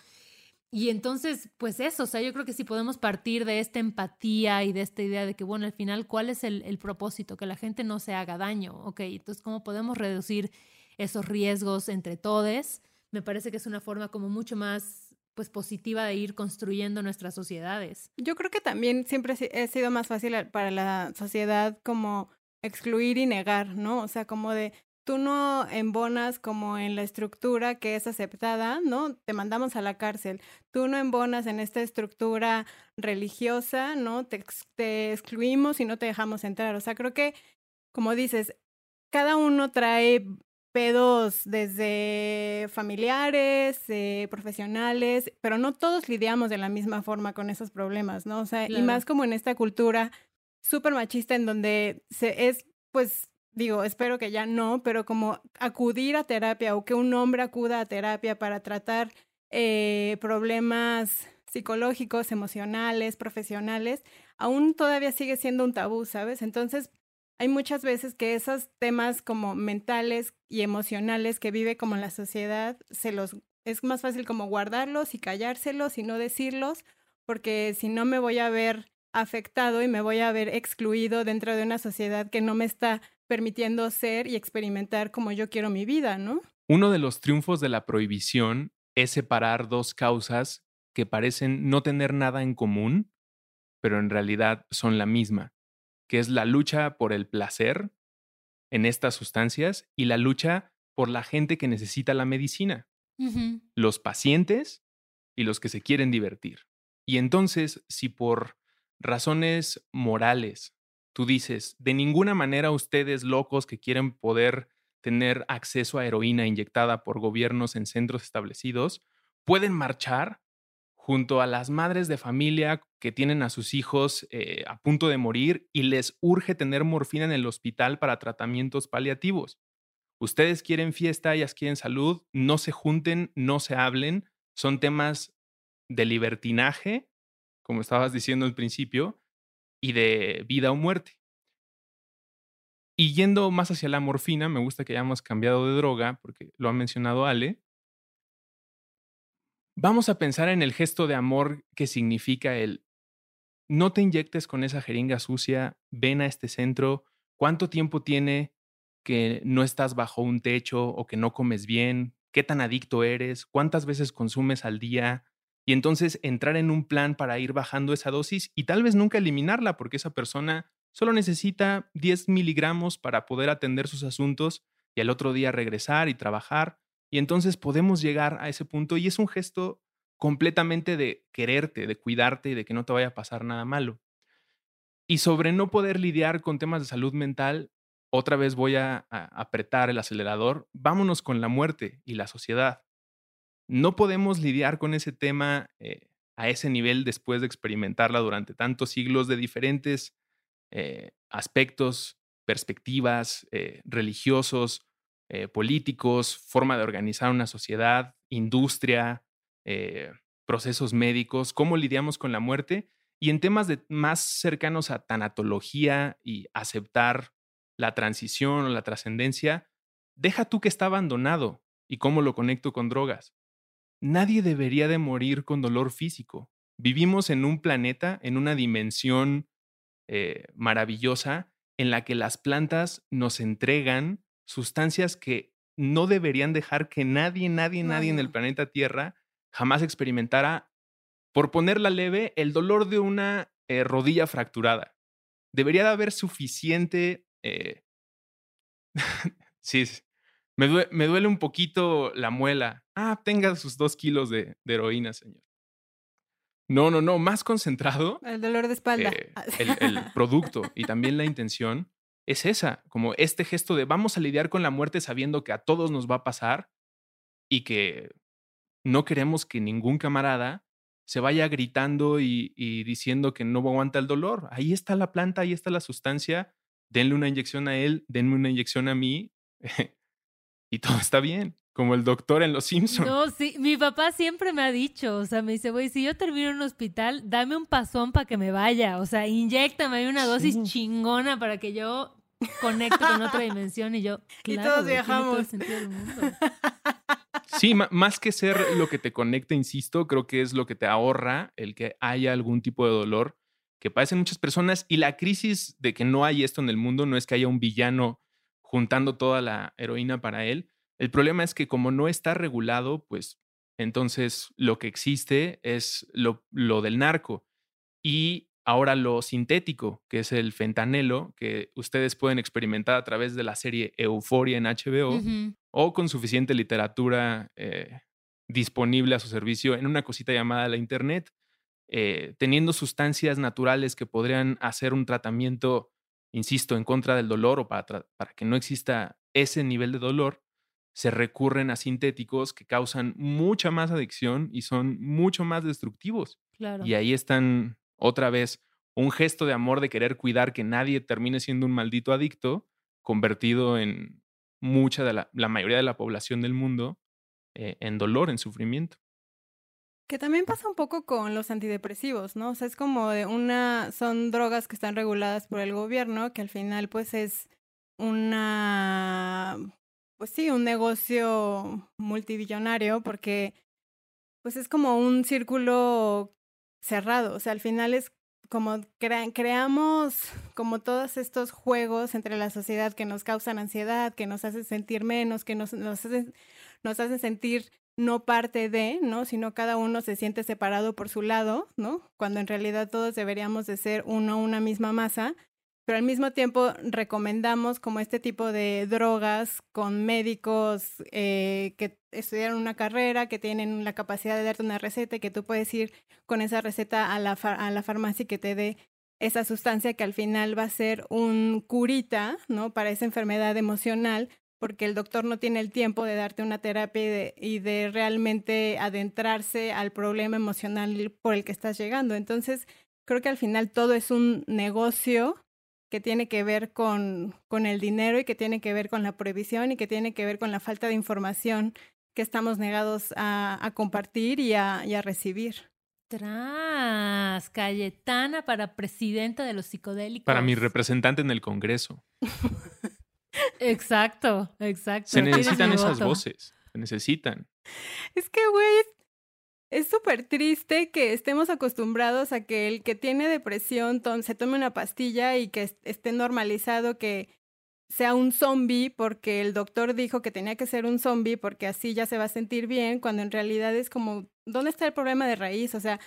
Y entonces, pues eso, o sea, yo creo que si podemos partir de esta empatía y de esta idea de que, bueno, al final, ¿cuál es el, el propósito? Que la gente no se haga daño, ¿ok? Entonces, ¿cómo podemos reducir esos riesgos entre todos? Me parece que es una forma como mucho más, pues, positiva de ir construyendo nuestras sociedades. Yo creo que también siempre si- ha sido más fácil para la sociedad como excluir y negar, ¿no? O sea, como de tú no embonas como en la estructura que es aceptada, ¿no? Te mandamos a la cárcel. Tú no embonas en esta estructura religiosa, ¿no? Te, te excluimos y no te dejamos entrar. O sea, creo que, como dices, cada uno trae pedos desde familiares, eh, profesionales, pero no todos lidiamos de la misma forma con esos problemas, ¿no? O sea, y más como en esta cultura súper machista en donde se es, pues, digo, espero que ya no, pero como acudir a terapia o que un hombre acuda a terapia para tratar eh, problemas psicológicos, emocionales, profesionales, aún todavía sigue siendo un tabú, ¿sabes? Entonces, hay muchas veces que esos temas como mentales y emocionales que vive como la sociedad, se los es más fácil como guardarlos y callárselos y no decirlos, porque si no me voy a ver afectado y me voy a ver excluido dentro de una sociedad que no me está permitiendo ser y experimentar como yo quiero mi vida, ¿no? Uno de los triunfos de la prohibición es separar dos causas que parecen no tener nada en común, pero en realidad son la misma, que es la lucha por el placer en estas sustancias y la lucha por la gente que necesita la medicina, los pacientes y los que se quieren divertir. Y entonces, si por razones morales tú dices, de ninguna manera ustedes locos que quieren poder tener acceso a heroína inyectada por gobiernos en centros establecidos, pueden marchar junto a las madres de familia que tienen a sus hijos eh, a punto de morir y les urge tener morfina en el hospital para tratamientos paliativos. Ustedes quieren fiesta, ellas quieren salud, no se junten, no se hablen, son temas de libertinaje, como estabas diciendo al principio, y de vida o muerte. Y yendo más hacia la morfina, me gusta que hayamos cambiado de droga, porque lo ha mencionado Ale. Vamos a pensar en el gesto de amor que significa el no te inyectes con esa jeringa sucia, ven a este centro, cuánto tiempo tiene que no estás bajo un techo o que no comes bien, qué tan adicto eres, cuántas veces consumes al día, y entonces entrar en un plan para ir bajando esa dosis y tal vez nunca eliminarla porque esa persona solo necesita 10 miligramos para poder atender sus asuntos y al otro día regresar y trabajar. Y entonces podemos llegar a ese punto y es un gesto completamente de quererte, de cuidarte y de que no te vaya a pasar nada malo. Y sobre no poder lidiar con temas de salud mental, otra vez voy a, apretar el acelerador. Vámonos con la muerte y la sociedad. No podemos lidiar con ese tema eh, a ese nivel después de experimentarla durante tantos siglos de diferentes eh, aspectos, perspectivas, eh, religiosos, políticos, forma de organizar una sociedad, industria, eh, procesos médicos, cómo lidiamos con la muerte y en temas de, más cercanos a tanatología y aceptar la transición o la trascendencia, deja tú que está abandonado y cómo lo conecto con drogas. Nadie debería de morir con dolor físico. Vivimos en un planeta, en una dimensión eh, maravillosa en la que las plantas nos entregan sustancias que no deberían dejar que nadie, nadie, nadie en el planeta Tierra jamás experimentara, por ponerla leve, el dolor de una eh, rodilla fracturada. Debería de haber suficiente... eh, sí. Me, due- me duele un poquito la muela. Ah, tenga sus dos kilos de, de heroína, señor. No, no, no, más concentrado El dolor de espalda. eh, el, el producto y también la intención es esa, como este gesto de vamos a lidiar con la muerte sabiendo que a todos nos va a pasar y que no queremos que ningún camarada se vaya gritando y, y diciendo que no aguanta el dolor. Ahí está la planta, ahí está la sustancia, denle una inyección a él, denme una inyección a mí. y todo está bien, como el doctor en Los Simpsons. No, sí, mi papá siempre me ha dicho, o sea, me dice, güey, si yo termino en un hospital, dame un pasón para que me vaya, o sea, inyectame una dosis Sí. chingona para que yo conecte con otra dimensión y yo, Y todos güey, tiene todo el viajamos. sentido del mundo. Sí, más que ser lo que te conecta, insisto, creo que es lo que te ahorra el que haya algún tipo de dolor que padecen muchas personas. Y la crisis de que no hay esto en el mundo no es que haya un villano juntando toda la heroína para él. El problema es que como no está regulado, pues entonces lo que existe es lo, lo del narco. Y ahora lo sintético, que es el fentanelo, que ustedes pueden experimentar a través de la serie Euforia en HBO. O con suficiente literatura eh, disponible a su servicio en una cosita llamada la Internet, eh, teniendo sustancias naturales que podrían hacer un tratamiento, insisto, en contra del dolor o para, para que no exista ese nivel de dolor, se recurren a sintéticos que causan mucha más adicción y son mucho más destructivos. Claro. Y ahí están otra vez un gesto de amor de querer cuidar que nadie termine siendo un maldito adicto, convertido en mucha de la, la mayoría de la población del mundo eh, en dolor, en sufrimiento. Que también pasa un poco con los antidepresivos, ¿no? O sea, es como de una, son drogas que están reguladas por el gobierno, que al final pues es una, pues sí, un negocio multibillonario, porque pues es como un círculo cerrado, o sea, al final es como crea- creamos como todos estos juegos entre la sociedad que nos causan ansiedad, que nos hacen sentir menos, que nos, nos, hacen, nos hacen sentir no parte de, ¿no? Sino cada uno se siente separado por su lado, ¿no? Cuando en realidad todos deberíamos de ser uno, una misma masa, pero al mismo tiempo recomendamos como este tipo de drogas con médicos eh, que estudiaron una carrera, que tienen la capacidad de darte una receta y que tú puedes ir con esa receta a la, a la farmacia y que te dé esa sustancia que al final va a ser un curita, ¿no? Para esa enfermedad emocional, porque el doctor no tiene el tiempo de darte una terapia y de realmente adentrarse al problema emocional por el que estás llegando. Entonces, creo que al final todo es un negocio que tiene que ver con, con el dinero y que tiene que ver con la prohibición y que tiene que ver con la falta de información que estamos negados a, a compartir y a, y a recibir. Tras, Cayetana para presidenta de los psicodélicos. Para mi representante en el Congreso. Exacto, exacto. Se necesitan esas voto. voces. Se necesitan. Es que, güey, es súper triste que estemos acostumbrados a que el que tiene depresión se tome una pastilla y que est- esté normalizado que sea un zombie porque el doctor dijo que tenía que ser un zombie porque así ya se va a sentir bien, cuando en realidad es como, ¿dónde está el problema de raíz? O sea,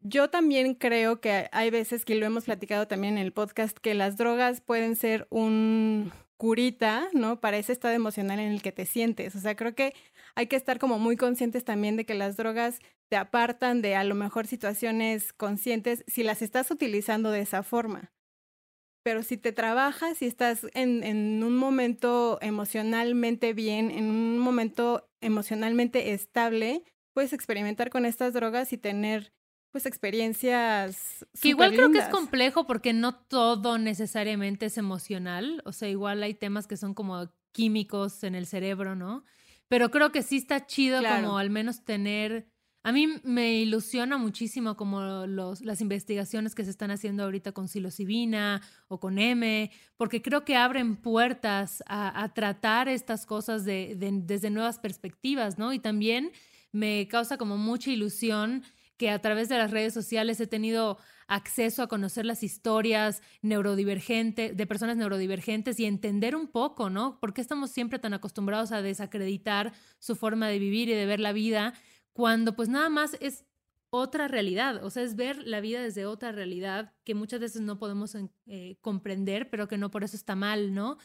yo también creo que hay veces que lo hemos platicado también en el podcast, que las drogas pueden ser un curita, ¿no? Para ese estado emocional en el que te sientes. O sea, creo que hay que estar como muy conscientes también de que las drogas te apartan de a lo mejor situaciones conscientes si las estás utilizando de esa forma. Pero si te trabajas, si estás en, en un momento emocionalmente bien, en un momento emocionalmente estable, puedes experimentar con estas drogas y tener pues experiencias Que igual creo que es complejo porque no todo necesariamente es emocional. O sea, igual hay temas que son como químicos en el cerebro, ¿no? Pero creo que sí está chido Claro. como al menos tener... A mí me ilusiona muchísimo como los, las investigaciones que se están haciendo ahorita con psilocibina o con M, porque creo que abren puertas a, a tratar estas cosas de, de- desde nuevas perspectivas, ¿no? Y también me causa como mucha ilusión que a través de las redes sociales he tenido acceso a conocer las historias neurodivergentes, de personas neurodivergentes y entender un poco, ¿no? ¿Por qué estamos siempre tan acostumbrados a desacreditar su forma de vivir y de ver la vida cuando pues nada más es otra realidad? O sea, es ver la vida desde otra realidad que muchas veces no podemos eh, comprender, pero que no por eso está mal, ¿no?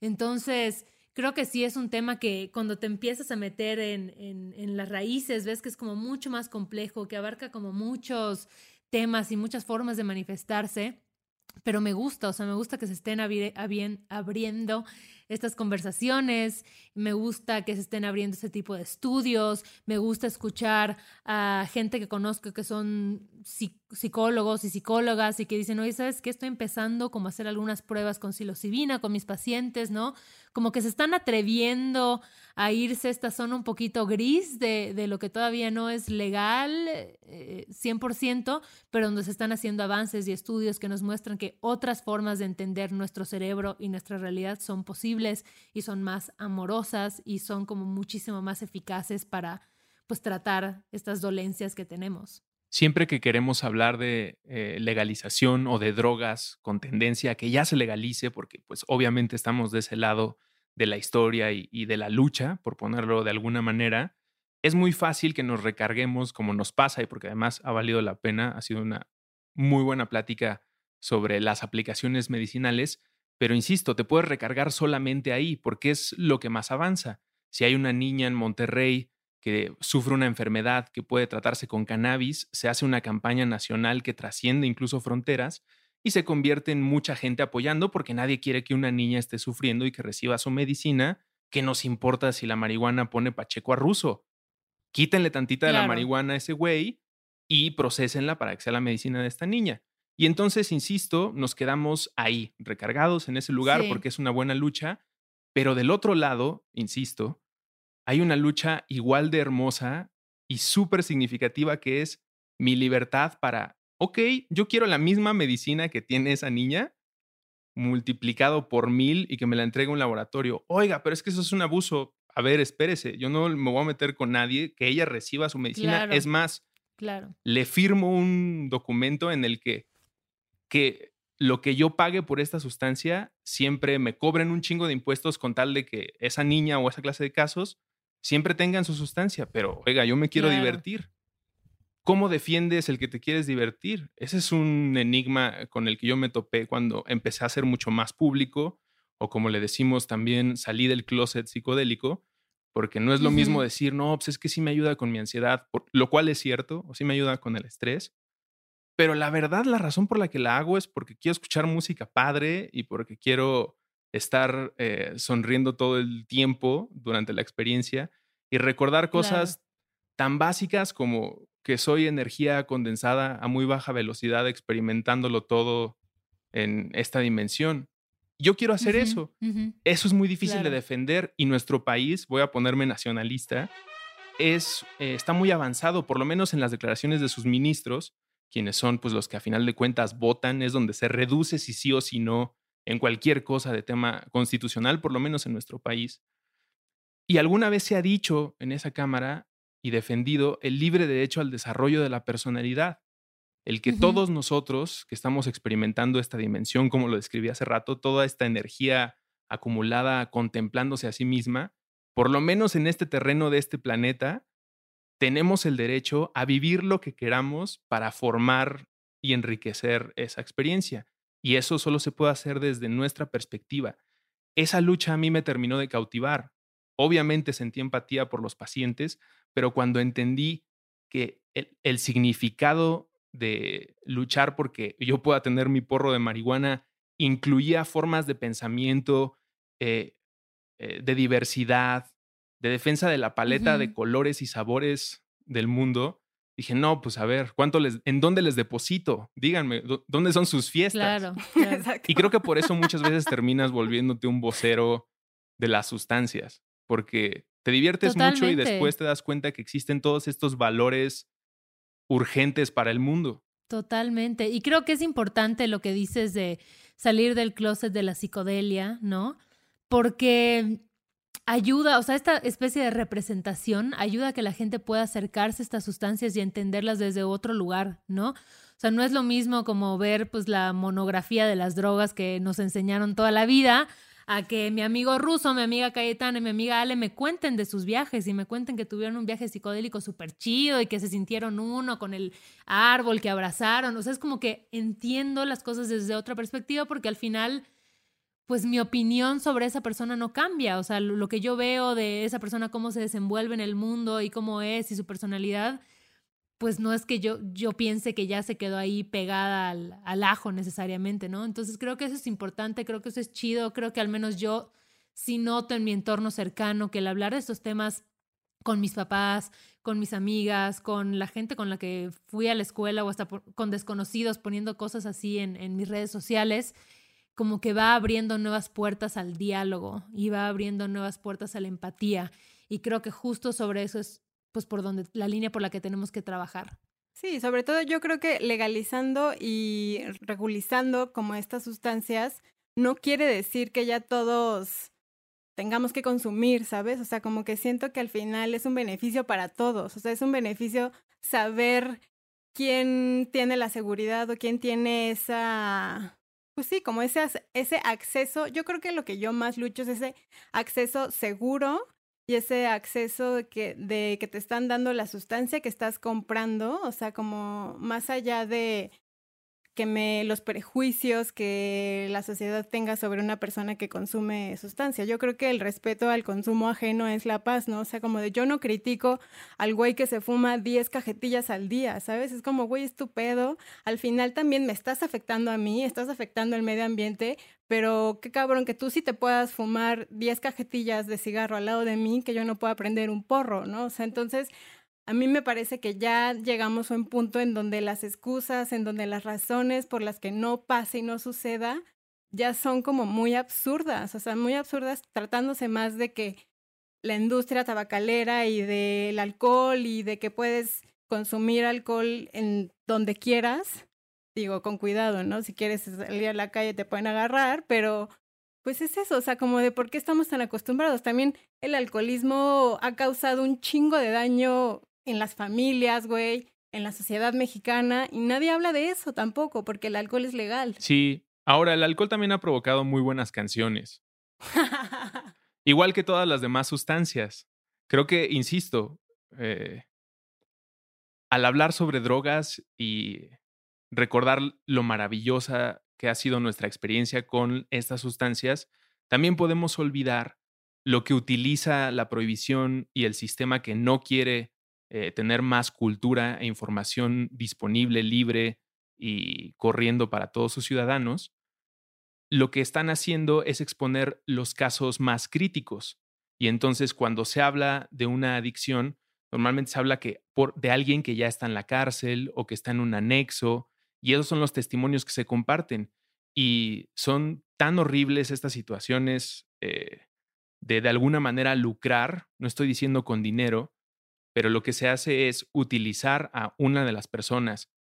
Entonces, creo que sí es un tema que cuando te empiezas a meter en, en, en, las raíces, ves que es como mucho más complejo, que abarca como muchos temas y muchas formas de manifestarse. Pero me gusta, o sea, me gusta que se estén abri abri abriendo estas conversaciones, me gusta que se estén abriendo este tipo de estudios, me gusta escuchar a gente que conozco que son psicólogos y psicólogas y que dicen, oye, ¿sabes qué? Estoy empezando como a hacer algunas pruebas con psilocibina con mis pacientes, ¿no? Como que se están atreviendo a irse a esta zona un poquito gris de, de lo que todavía no es legal eh, 100%, pero donde se están haciendo avances y estudios que nos muestran que otras formas de entender nuestro cerebro y nuestra realidad son posibles y son más amorosas y son como muchísimo más eficaces para pues tratar estas dolencias que tenemos. Siempre que queremos hablar de eh, legalización o de drogas con tendencia a que ya se legalice, porque pues obviamente estamos de ese lado de la historia y, de la lucha, por ponerlo de alguna manera, es muy fácil que nos recarguemos como nos pasa y porque además ha valido la pena, ha sido una muy buena plática sobre las aplicaciones medicinales, pero insisto, te puedes recargar solamente ahí porque es lo que más avanza. Si hay una niña en Monterrey que sufre una enfermedad que puede tratarse con cannabis, se hace una campaña nacional que trasciende incluso fronteras y se convierte en mucha gente apoyando porque nadie quiere que una niña esté sufriendo y que reciba su medicina. ¿Qué nos importa si la marihuana pone Pacheco a ruso? Quítenle tantita de la marihuana a ese güey y procesenla para que sea la medicina de esta niña. Y entonces, insisto, nos quedamos ahí, recargados en ese lugar Sí. porque es una buena lucha, pero del otro lado, insisto, hay una lucha igual de hermosa y súper significativa que es mi libertad para, ok, yo quiero la misma medicina que tiene esa niña multiplicado por mil y que me la entregue un laboratorio. Oiga, pero es que eso es un abuso. A ver, espérese, yo no me voy a meter con nadie, que ella reciba su medicina. Claro. Es más, Claro. le firmo un documento en el que, que lo que yo pague por esta sustancia siempre me cobren un chingo de impuestos con tal de que esa niña o esa clase de casos siempre tengan su sustancia. Pero, oiga, yo me quiero Claro. divertir. ¿Cómo defiendes el que te quieres divertir? Ese es un enigma con el que yo me topé cuando empecé a ser mucho más público o como le decimos también, salí del closet psicodélico, porque no es lo mismo decir, no, pues es que sí me ayuda con mi ansiedad, por- lo cual es cierto, o sí me ayuda con el estrés, pero la verdad, la razón por la que la hago es porque quiero escuchar música padre y porque quiero estar eh, sonriendo todo el tiempo durante la experiencia y recordar cosas tan básicas como que soy energía condensada a muy baja velocidad experimentándolo todo en esta dimensión. Yo quiero hacer eso. Eso es muy difícil Claro. de defender y nuestro país, voy a ponerme nacionalista, es, eh, está muy avanzado, por lo menos en las declaraciones de sus ministros, quienes son pues, los que a final de cuentas votan, es donde se reduce si sí o si no en cualquier cosa de tema constitucional, por lo menos en nuestro país. Y alguna vez se ha dicho en esa Cámara y defendido el libre derecho al desarrollo de la personalidad, el que todos nosotros que estamos experimentando esta dimensión, como lo describí hace rato, toda esta energía acumulada contemplándose a sí misma, por lo menos en este terreno de este planeta, tenemos el derecho a vivir lo que queramos para formar y enriquecer esa experiencia. Y eso solo se puede hacer desde nuestra perspectiva. Esa lucha a mí me terminó de cautivar. Obviamente sentí empatía por los pacientes, pero cuando entendí que el, el significado de luchar porque yo pueda tener mi porro de marihuana incluía formas de pensamiento, eh, eh, de diversidad, de defensa de la paleta de colores y sabores del mundo, dije, no, pues a ver, ¿cuánto les, ¿en dónde les deposito? Díganme, ¿dó- ¿dónde son sus fiestas? Claro. Y creo que por eso muchas veces terminas volviéndote un vocero de las sustancias, porque te diviertes mucho y después te das cuenta que existen todos estos valores urgentes para el mundo. Totalmente. Y creo que es importante lo que dices de salir del closet de la psicodelia, ¿no? Porque ayuda, o sea, esta especie de representación ayuda a que la gente pueda acercarse a estas sustancias y entenderlas desde otro lugar, ¿no? O sea, no es lo mismo como ver pues la monografía de las drogas que nos enseñaron toda la vida a que mi amigo ruso, mi amiga Cayetana y mi amiga Ale me cuenten de sus viajes y me cuenten que tuvieron un viaje psicodélico súper chido y que se sintieron uno con el árbol que abrazaron. O sea, es como que entiendo las cosas desde otra perspectiva porque al final, pues mi opinión sobre esa persona no cambia. O sea, lo, que yo veo de esa persona, cómo se desenvuelve en el mundo y cómo es y su personalidad, pues no es que yo, yo piense que ya se quedó ahí pegada al, ajo necesariamente, ¿no? Entonces creo que eso es importante, creo que eso es chido, creo que al menos yo sí noto en mi entorno cercano que el hablar de estos temas con mis papás, con mis amigas, con la gente con la que fui a la escuela o hasta por- con desconocidos poniendo cosas así en, en mis redes sociales, como que va abriendo nuevas puertas al diálogo y va abriendo nuevas puertas a la empatía. Y creo que justo sobre eso es pues por donde la línea por la que tenemos que trabajar. Sí, sobre todo yo creo que legalizando y regulizando como estas sustancias no quiere decir que ya todos tengamos que consumir, ¿sabes? O sea, como que siento que al final es un beneficio para todos, o sea, es un beneficio saber quién tiene la seguridad o quién tiene esa, pues sí, como ese, ese acceso, yo creo que lo que yo más lucho es ese acceso seguro y ese acceso de que, de que te están dando la sustancia que estás comprando, o sea, como más allá de que me los prejuicios que la sociedad tenga sobre una persona que consume sustancia. Yo creo que el respeto al consumo ajeno es la paz, ¿no? O sea, como de yo no critico al güey que se fuma 10 cajetillas al día, ¿sabes? Es como, güey, estupendo. Al final también me estás afectando a mí, estás afectando el medio ambiente, pero qué cabrón que tú sí te puedas fumar 10 cajetillas de cigarro al lado de mí, que yo no pueda prender un porro, ¿no? O sea, entonces a mí me parece que ya llegamos a un punto en donde las excusas, en donde las razones por las que no pase y no suceda, ya son como muy absurdas, o sea, muy absurdas tratándose más de que la industria tabacalera y del alcohol y de que puedes consumir alcohol en donde quieras, digo, con cuidado, ¿no? Si quieres salir a la calle te pueden agarrar, pero pues es eso, o sea, como de por qué estamos tan acostumbrados. También el alcoholismo ha causado un chingo de daño en las familias, güey, en la sociedad mexicana, y nadie habla de eso tampoco, porque el alcohol es legal. Sí, ahora el alcohol también ha provocado muy buenas canciones. Igual que todas las demás sustancias. Creo que, insisto, eh, al hablar sobre drogas y recordar lo maravillosa que ha sido nuestra experiencia con estas sustancias, también podemos olvidar lo que utiliza la prohibición y el sistema que no quiere eh, tener más cultura e información disponible, libre y corriendo para todos sus ciudadanos, lo que están haciendo es exponer los casos más críticos. Y entonces cuando se habla de una adicción, normalmente se habla que por, de alguien que ya está en la cárcel o que está en un anexo, y esos son los testimonios que se comparten. Y son tan horribles estas situaciones eh, de de alguna manera lucrar, no estoy diciendo con dinero, pero lo que se hace es utilizar a una de las personas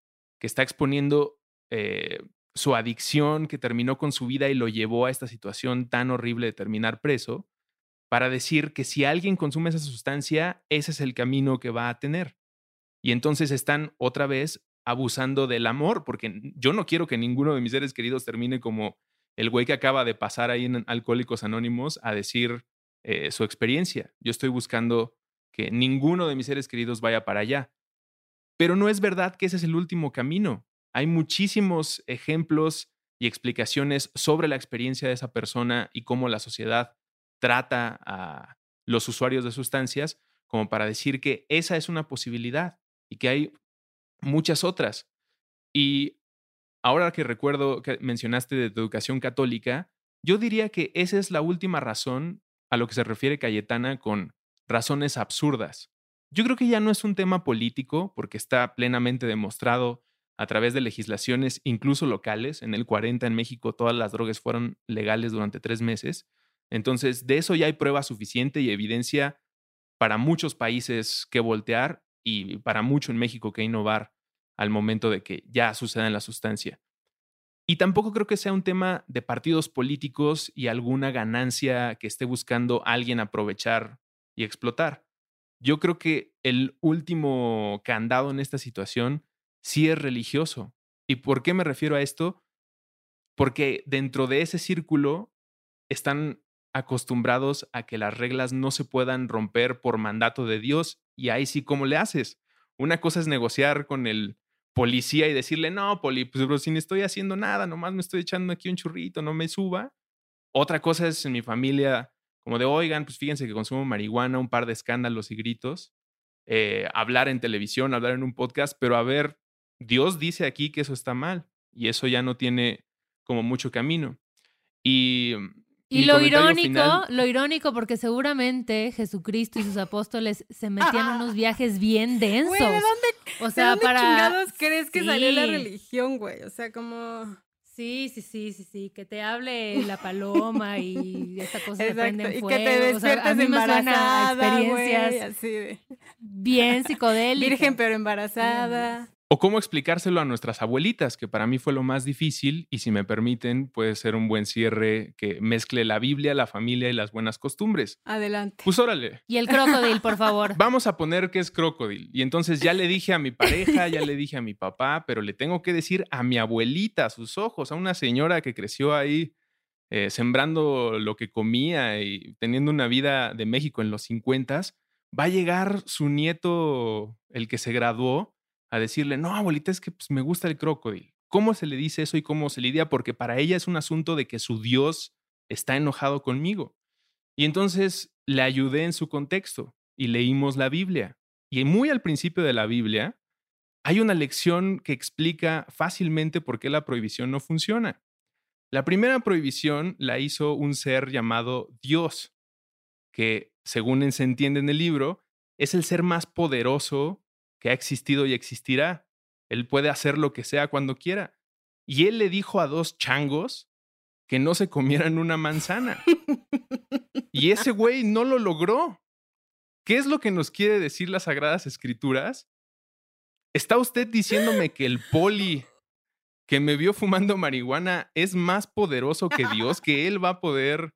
que está exponiendo eh, su adicción, que terminó con su vida y lo llevó a esta situación tan horrible de terminar preso, para decir que si alguien consume esa sustancia, ese es el camino que va a tener. Y entonces están otra vez abusando del amor, porque yo no quiero que ninguno de mis seres queridos termine como el güey que acaba de pasar ahí en Alcohólicos Anónimos a decir eh, su experiencia. Yo estoy buscando que ninguno de mis seres queridos vaya para allá. Pero no es verdad que ese es el último camino. Hay muchísimos ejemplos y explicaciones sobre la experiencia de esa persona y cómo la sociedad trata a los usuarios de sustancias como para decir que esa es una posibilidad y que hay muchas otras. Y ahora que recuerdo que mencionaste de educación católica, yo diría que esa es la última razón a lo que se refiere Cayetana con razones absurdas. Yo creo que ya no es un tema político porque está plenamente demostrado a través de legislaciones, incluso locales. En el 40 en México todas las drogas fueron legales durante tres meses. Entonces, de eso ya hay prueba suficiente y evidencia para muchos países que voltear y para mucho en México que innovar al momento de que ya suceda en la sustancia. Y tampoco creo que sea un tema de partidos políticos y alguna ganancia que esté buscando alguien aprovechar y explotar. Yo creo que el último candado en esta situación sí es religioso. ¿Y por qué me refiero a esto? Porque dentro de ese círculo están acostumbrados a que las reglas no se puedan romper por mandato de Dios y ahí sí, ¿cómo le haces? Una cosa es negociar con el policía y decirle, no, poli, pues si no estoy haciendo nada, nomás me estoy echando aquí un churrito, no me suba. Otra cosa es en mi familia como de, oigan, pues fíjense que consumo marihuana, un par de escándalos y gritos, eh, hablar en televisión, hablar en un podcast, pero a ver, Dios dice aquí que eso está mal y eso ya no tiene como mucho camino. Y, y lo irónico, lo irónico, porque seguramente Jesucristo y sus apóstoles se metían en unos viajes bien densos. Güey, ¿de dónde, o sea, para... chingados crees que salió la religión, güey? O sea, como... Sí, sí, sí, sí, sí, que te hable la paloma y esta cosa Exacto, prende y fuego. que te o sea, despiertes a mí me suena a embarazada, experiencias así de bien psicodélicas. virgen pero embarazada. O cómo explicárselo a nuestras abuelitas, que para mí fue lo más difícil y si me permiten puede ser un buen cierre que mezcle la Biblia, la familia y las buenas costumbres. Adelante. Pues órale, Y el crocodil, por favor. vamos a poner que es crocodile. Y entonces ya le dije a mi pareja, ya le dije a mi papá, pero le tengo que decir a mi abuelita, a sus ojos, a una señora que creció ahí eh, sembrando lo que comía y teniendo una vida de México en los 50, va a llegar su nieto, el que se graduó, a decirle, no, abuelita, es que pues, me gusta el crocodile. ¿Cómo se le dice eso y cómo se lidia? Porque para ella es un asunto de que su Dios está enojado conmigo. Y entonces le ayudé en su contexto y leímos la Biblia. Y muy al principio de la Biblia hay una lección que explica fácilmente por qué la prohibición no funciona. La primera prohibición la hizo un ser llamado Dios, que según se entiende en el libro, es el ser más poderoso que ha existido y existirá. Él puede hacer lo que sea cuando quiera. Y él le dijo a dos changos que no se comieran una manzana. Y ese güey no lo logró. ¿Qué es lo que nos quiere decir las Sagradas Escrituras? ¿Está usted diciéndome que el poli que me vio fumando marihuana es más poderoso que Dios, que él va a poder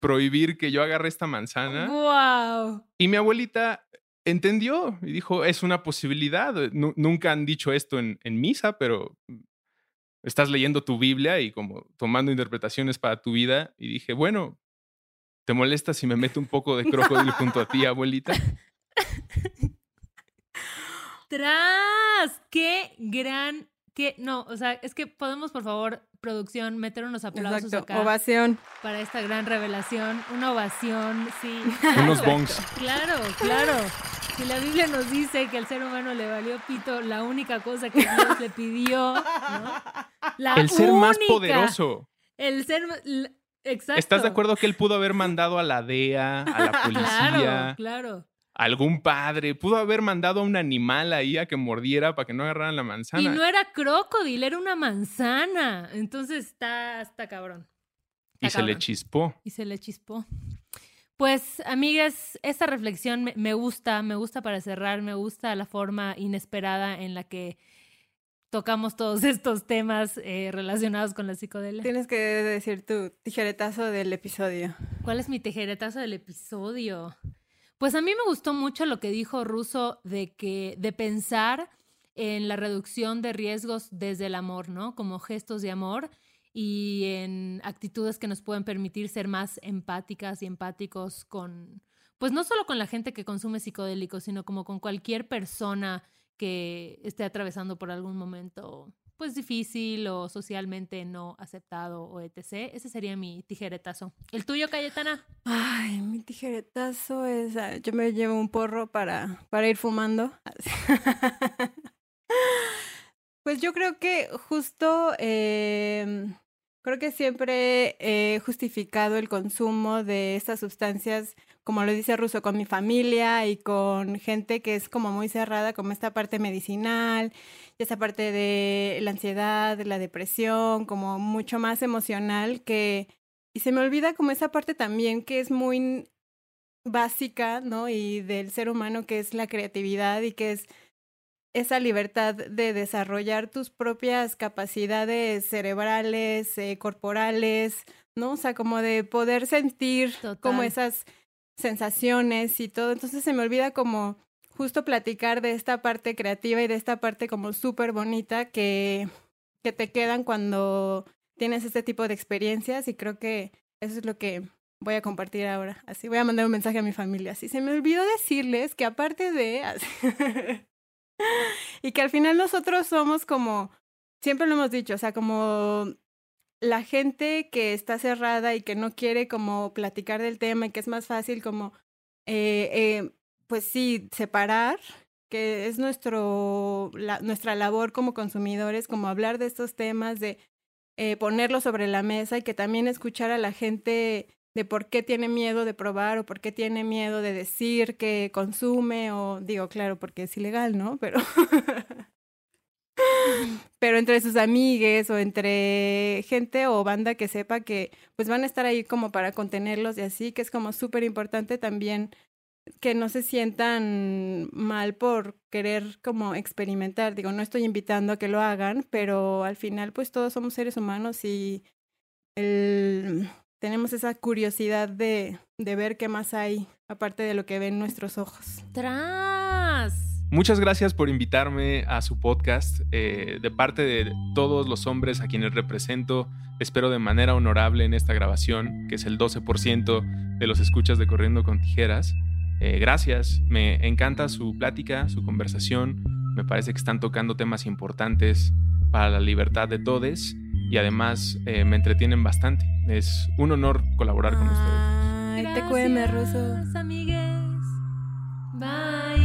prohibir que yo agarre esta manzana? ¡Wow! Y mi abuelita entendió y dijo, es una posibilidad. Nu- nunca han dicho esto en, en misa, pero estás leyendo tu Biblia y como tomando interpretaciones para tu vida. Y dije, bueno, ¿te molesta si me meto un poco de crocodilo junto a ti, abuelita? ¡Tras! ¡Qué gran! ¡Qué! No, o sea, es que podemos, por favor, producción, meter unos aplausos Exacto. acá Ovación. para esta gran revelación. Una ovación, sí. Unos bongs. Claro, claro. Si la Biblia nos dice que al ser humano le valió pito la única cosa que Dios le pidió, ¿no? La El ser más poderoso. El ser... Exacto. ¿Estás de acuerdo que él pudo haber mandado a la DEA, a la policía, Claro, claro. a algún padre? Pudo haber mandado a un animal ahí a que mordiera para que no agarraran la manzana. Y no era crocodile, era una manzana. Entonces está, está cabrón. y se le chispó. Y se le chispó. Pues, amigas, esta reflexión me, gusta, me gusta para cerrar, me gusta la forma inesperada en la que tocamos todos estos temas eh, relacionados con la psicodelia. Tienes que decir tu tijeretazo del episodio. ¿Cuál es mi tijeretazo del episodio? Pues a mí me gustó mucho lo que dijo Russo de que de pensar en la reducción de riesgos desde el amor, ¿no? Como gestos de amor y en actitudes que nos pueden permitir ser más empáticas y empáticos con, pues no solo con la gente que consume psicodélicos, sino como con cualquier persona que esté atravesando por algún momento pues difícil o socialmente no aceptado o etc. Ese sería mi tijeretazo. ¿El tuyo, Cayetana? Ay, mi tijeretazo es. ah, Yo me llevo un porro para, para ir fumando. Pues yo creo que justo. em, creo que siempre he justificado el consumo de estas sustancias, como lo dice Russo, con mi familia y con gente que es como muy cerrada, como esta parte medicinal, y esta parte de la ansiedad, la depresión, como mucho más emocional que y se me olvida como esa parte también que es muy básica, ¿no? Y del ser humano que es la creatividad y que es esa libertad de desarrollar tus propias capacidades cerebrales, eh, corporales, ¿no? O sea, como de poder sentir como esas sensaciones y todo. Entonces se me olvida como justo platicar de esta parte creativa y de esta parte como súper bonita que, que te quedan cuando tienes este tipo de experiencias y creo que eso es lo que voy a compartir ahora. Así voy a mandar un mensaje a mi familia. Así se me olvidó decirles que aparte de... y que al final nosotros somos como, siempre lo hemos dicho, o sea, como la gente que está cerrada y que no quiere como platicar del tema y que es más fácil como, eh, eh, pues sí, separar, que es nuestro, la- nuestra labor como consumidores, como hablar de estos temas, de eh, ponerlo sobre la mesa y que también escuchar a la gente de por qué tiene miedo de probar o por qué tiene miedo de decir que consume o digo, claro, porque es ilegal, ¿no? Pero pero entre sus amigues o entre gente o banda que sepa que pues van a estar ahí como para contenerlos y así, que es como súper importante también que no se sientan mal por querer como experimentar. Digo, no estoy invitando a que lo hagan, pero al final pues todos somos seres humanos y el, tenemos esa curiosidad de, de ver qué más hay aparte de lo que ven nuestros ojos. ¡Tras! Muchas gracias por invitarme a su podcast. Eh, de parte de todos los hombres a quienes represento, espero de manera honorable en esta grabación, que es el 12% de los escuchas de Corriendo con Tijeras. Eh, gracias, me encanta su plática, su conversación. Me parece que están tocando temas importantes para la libertad de todos y además eh, me entretienen bastante. Es un honor colaborar con ustedes. Ay, te cueme, Ruso. Gracias, amigues. Bye.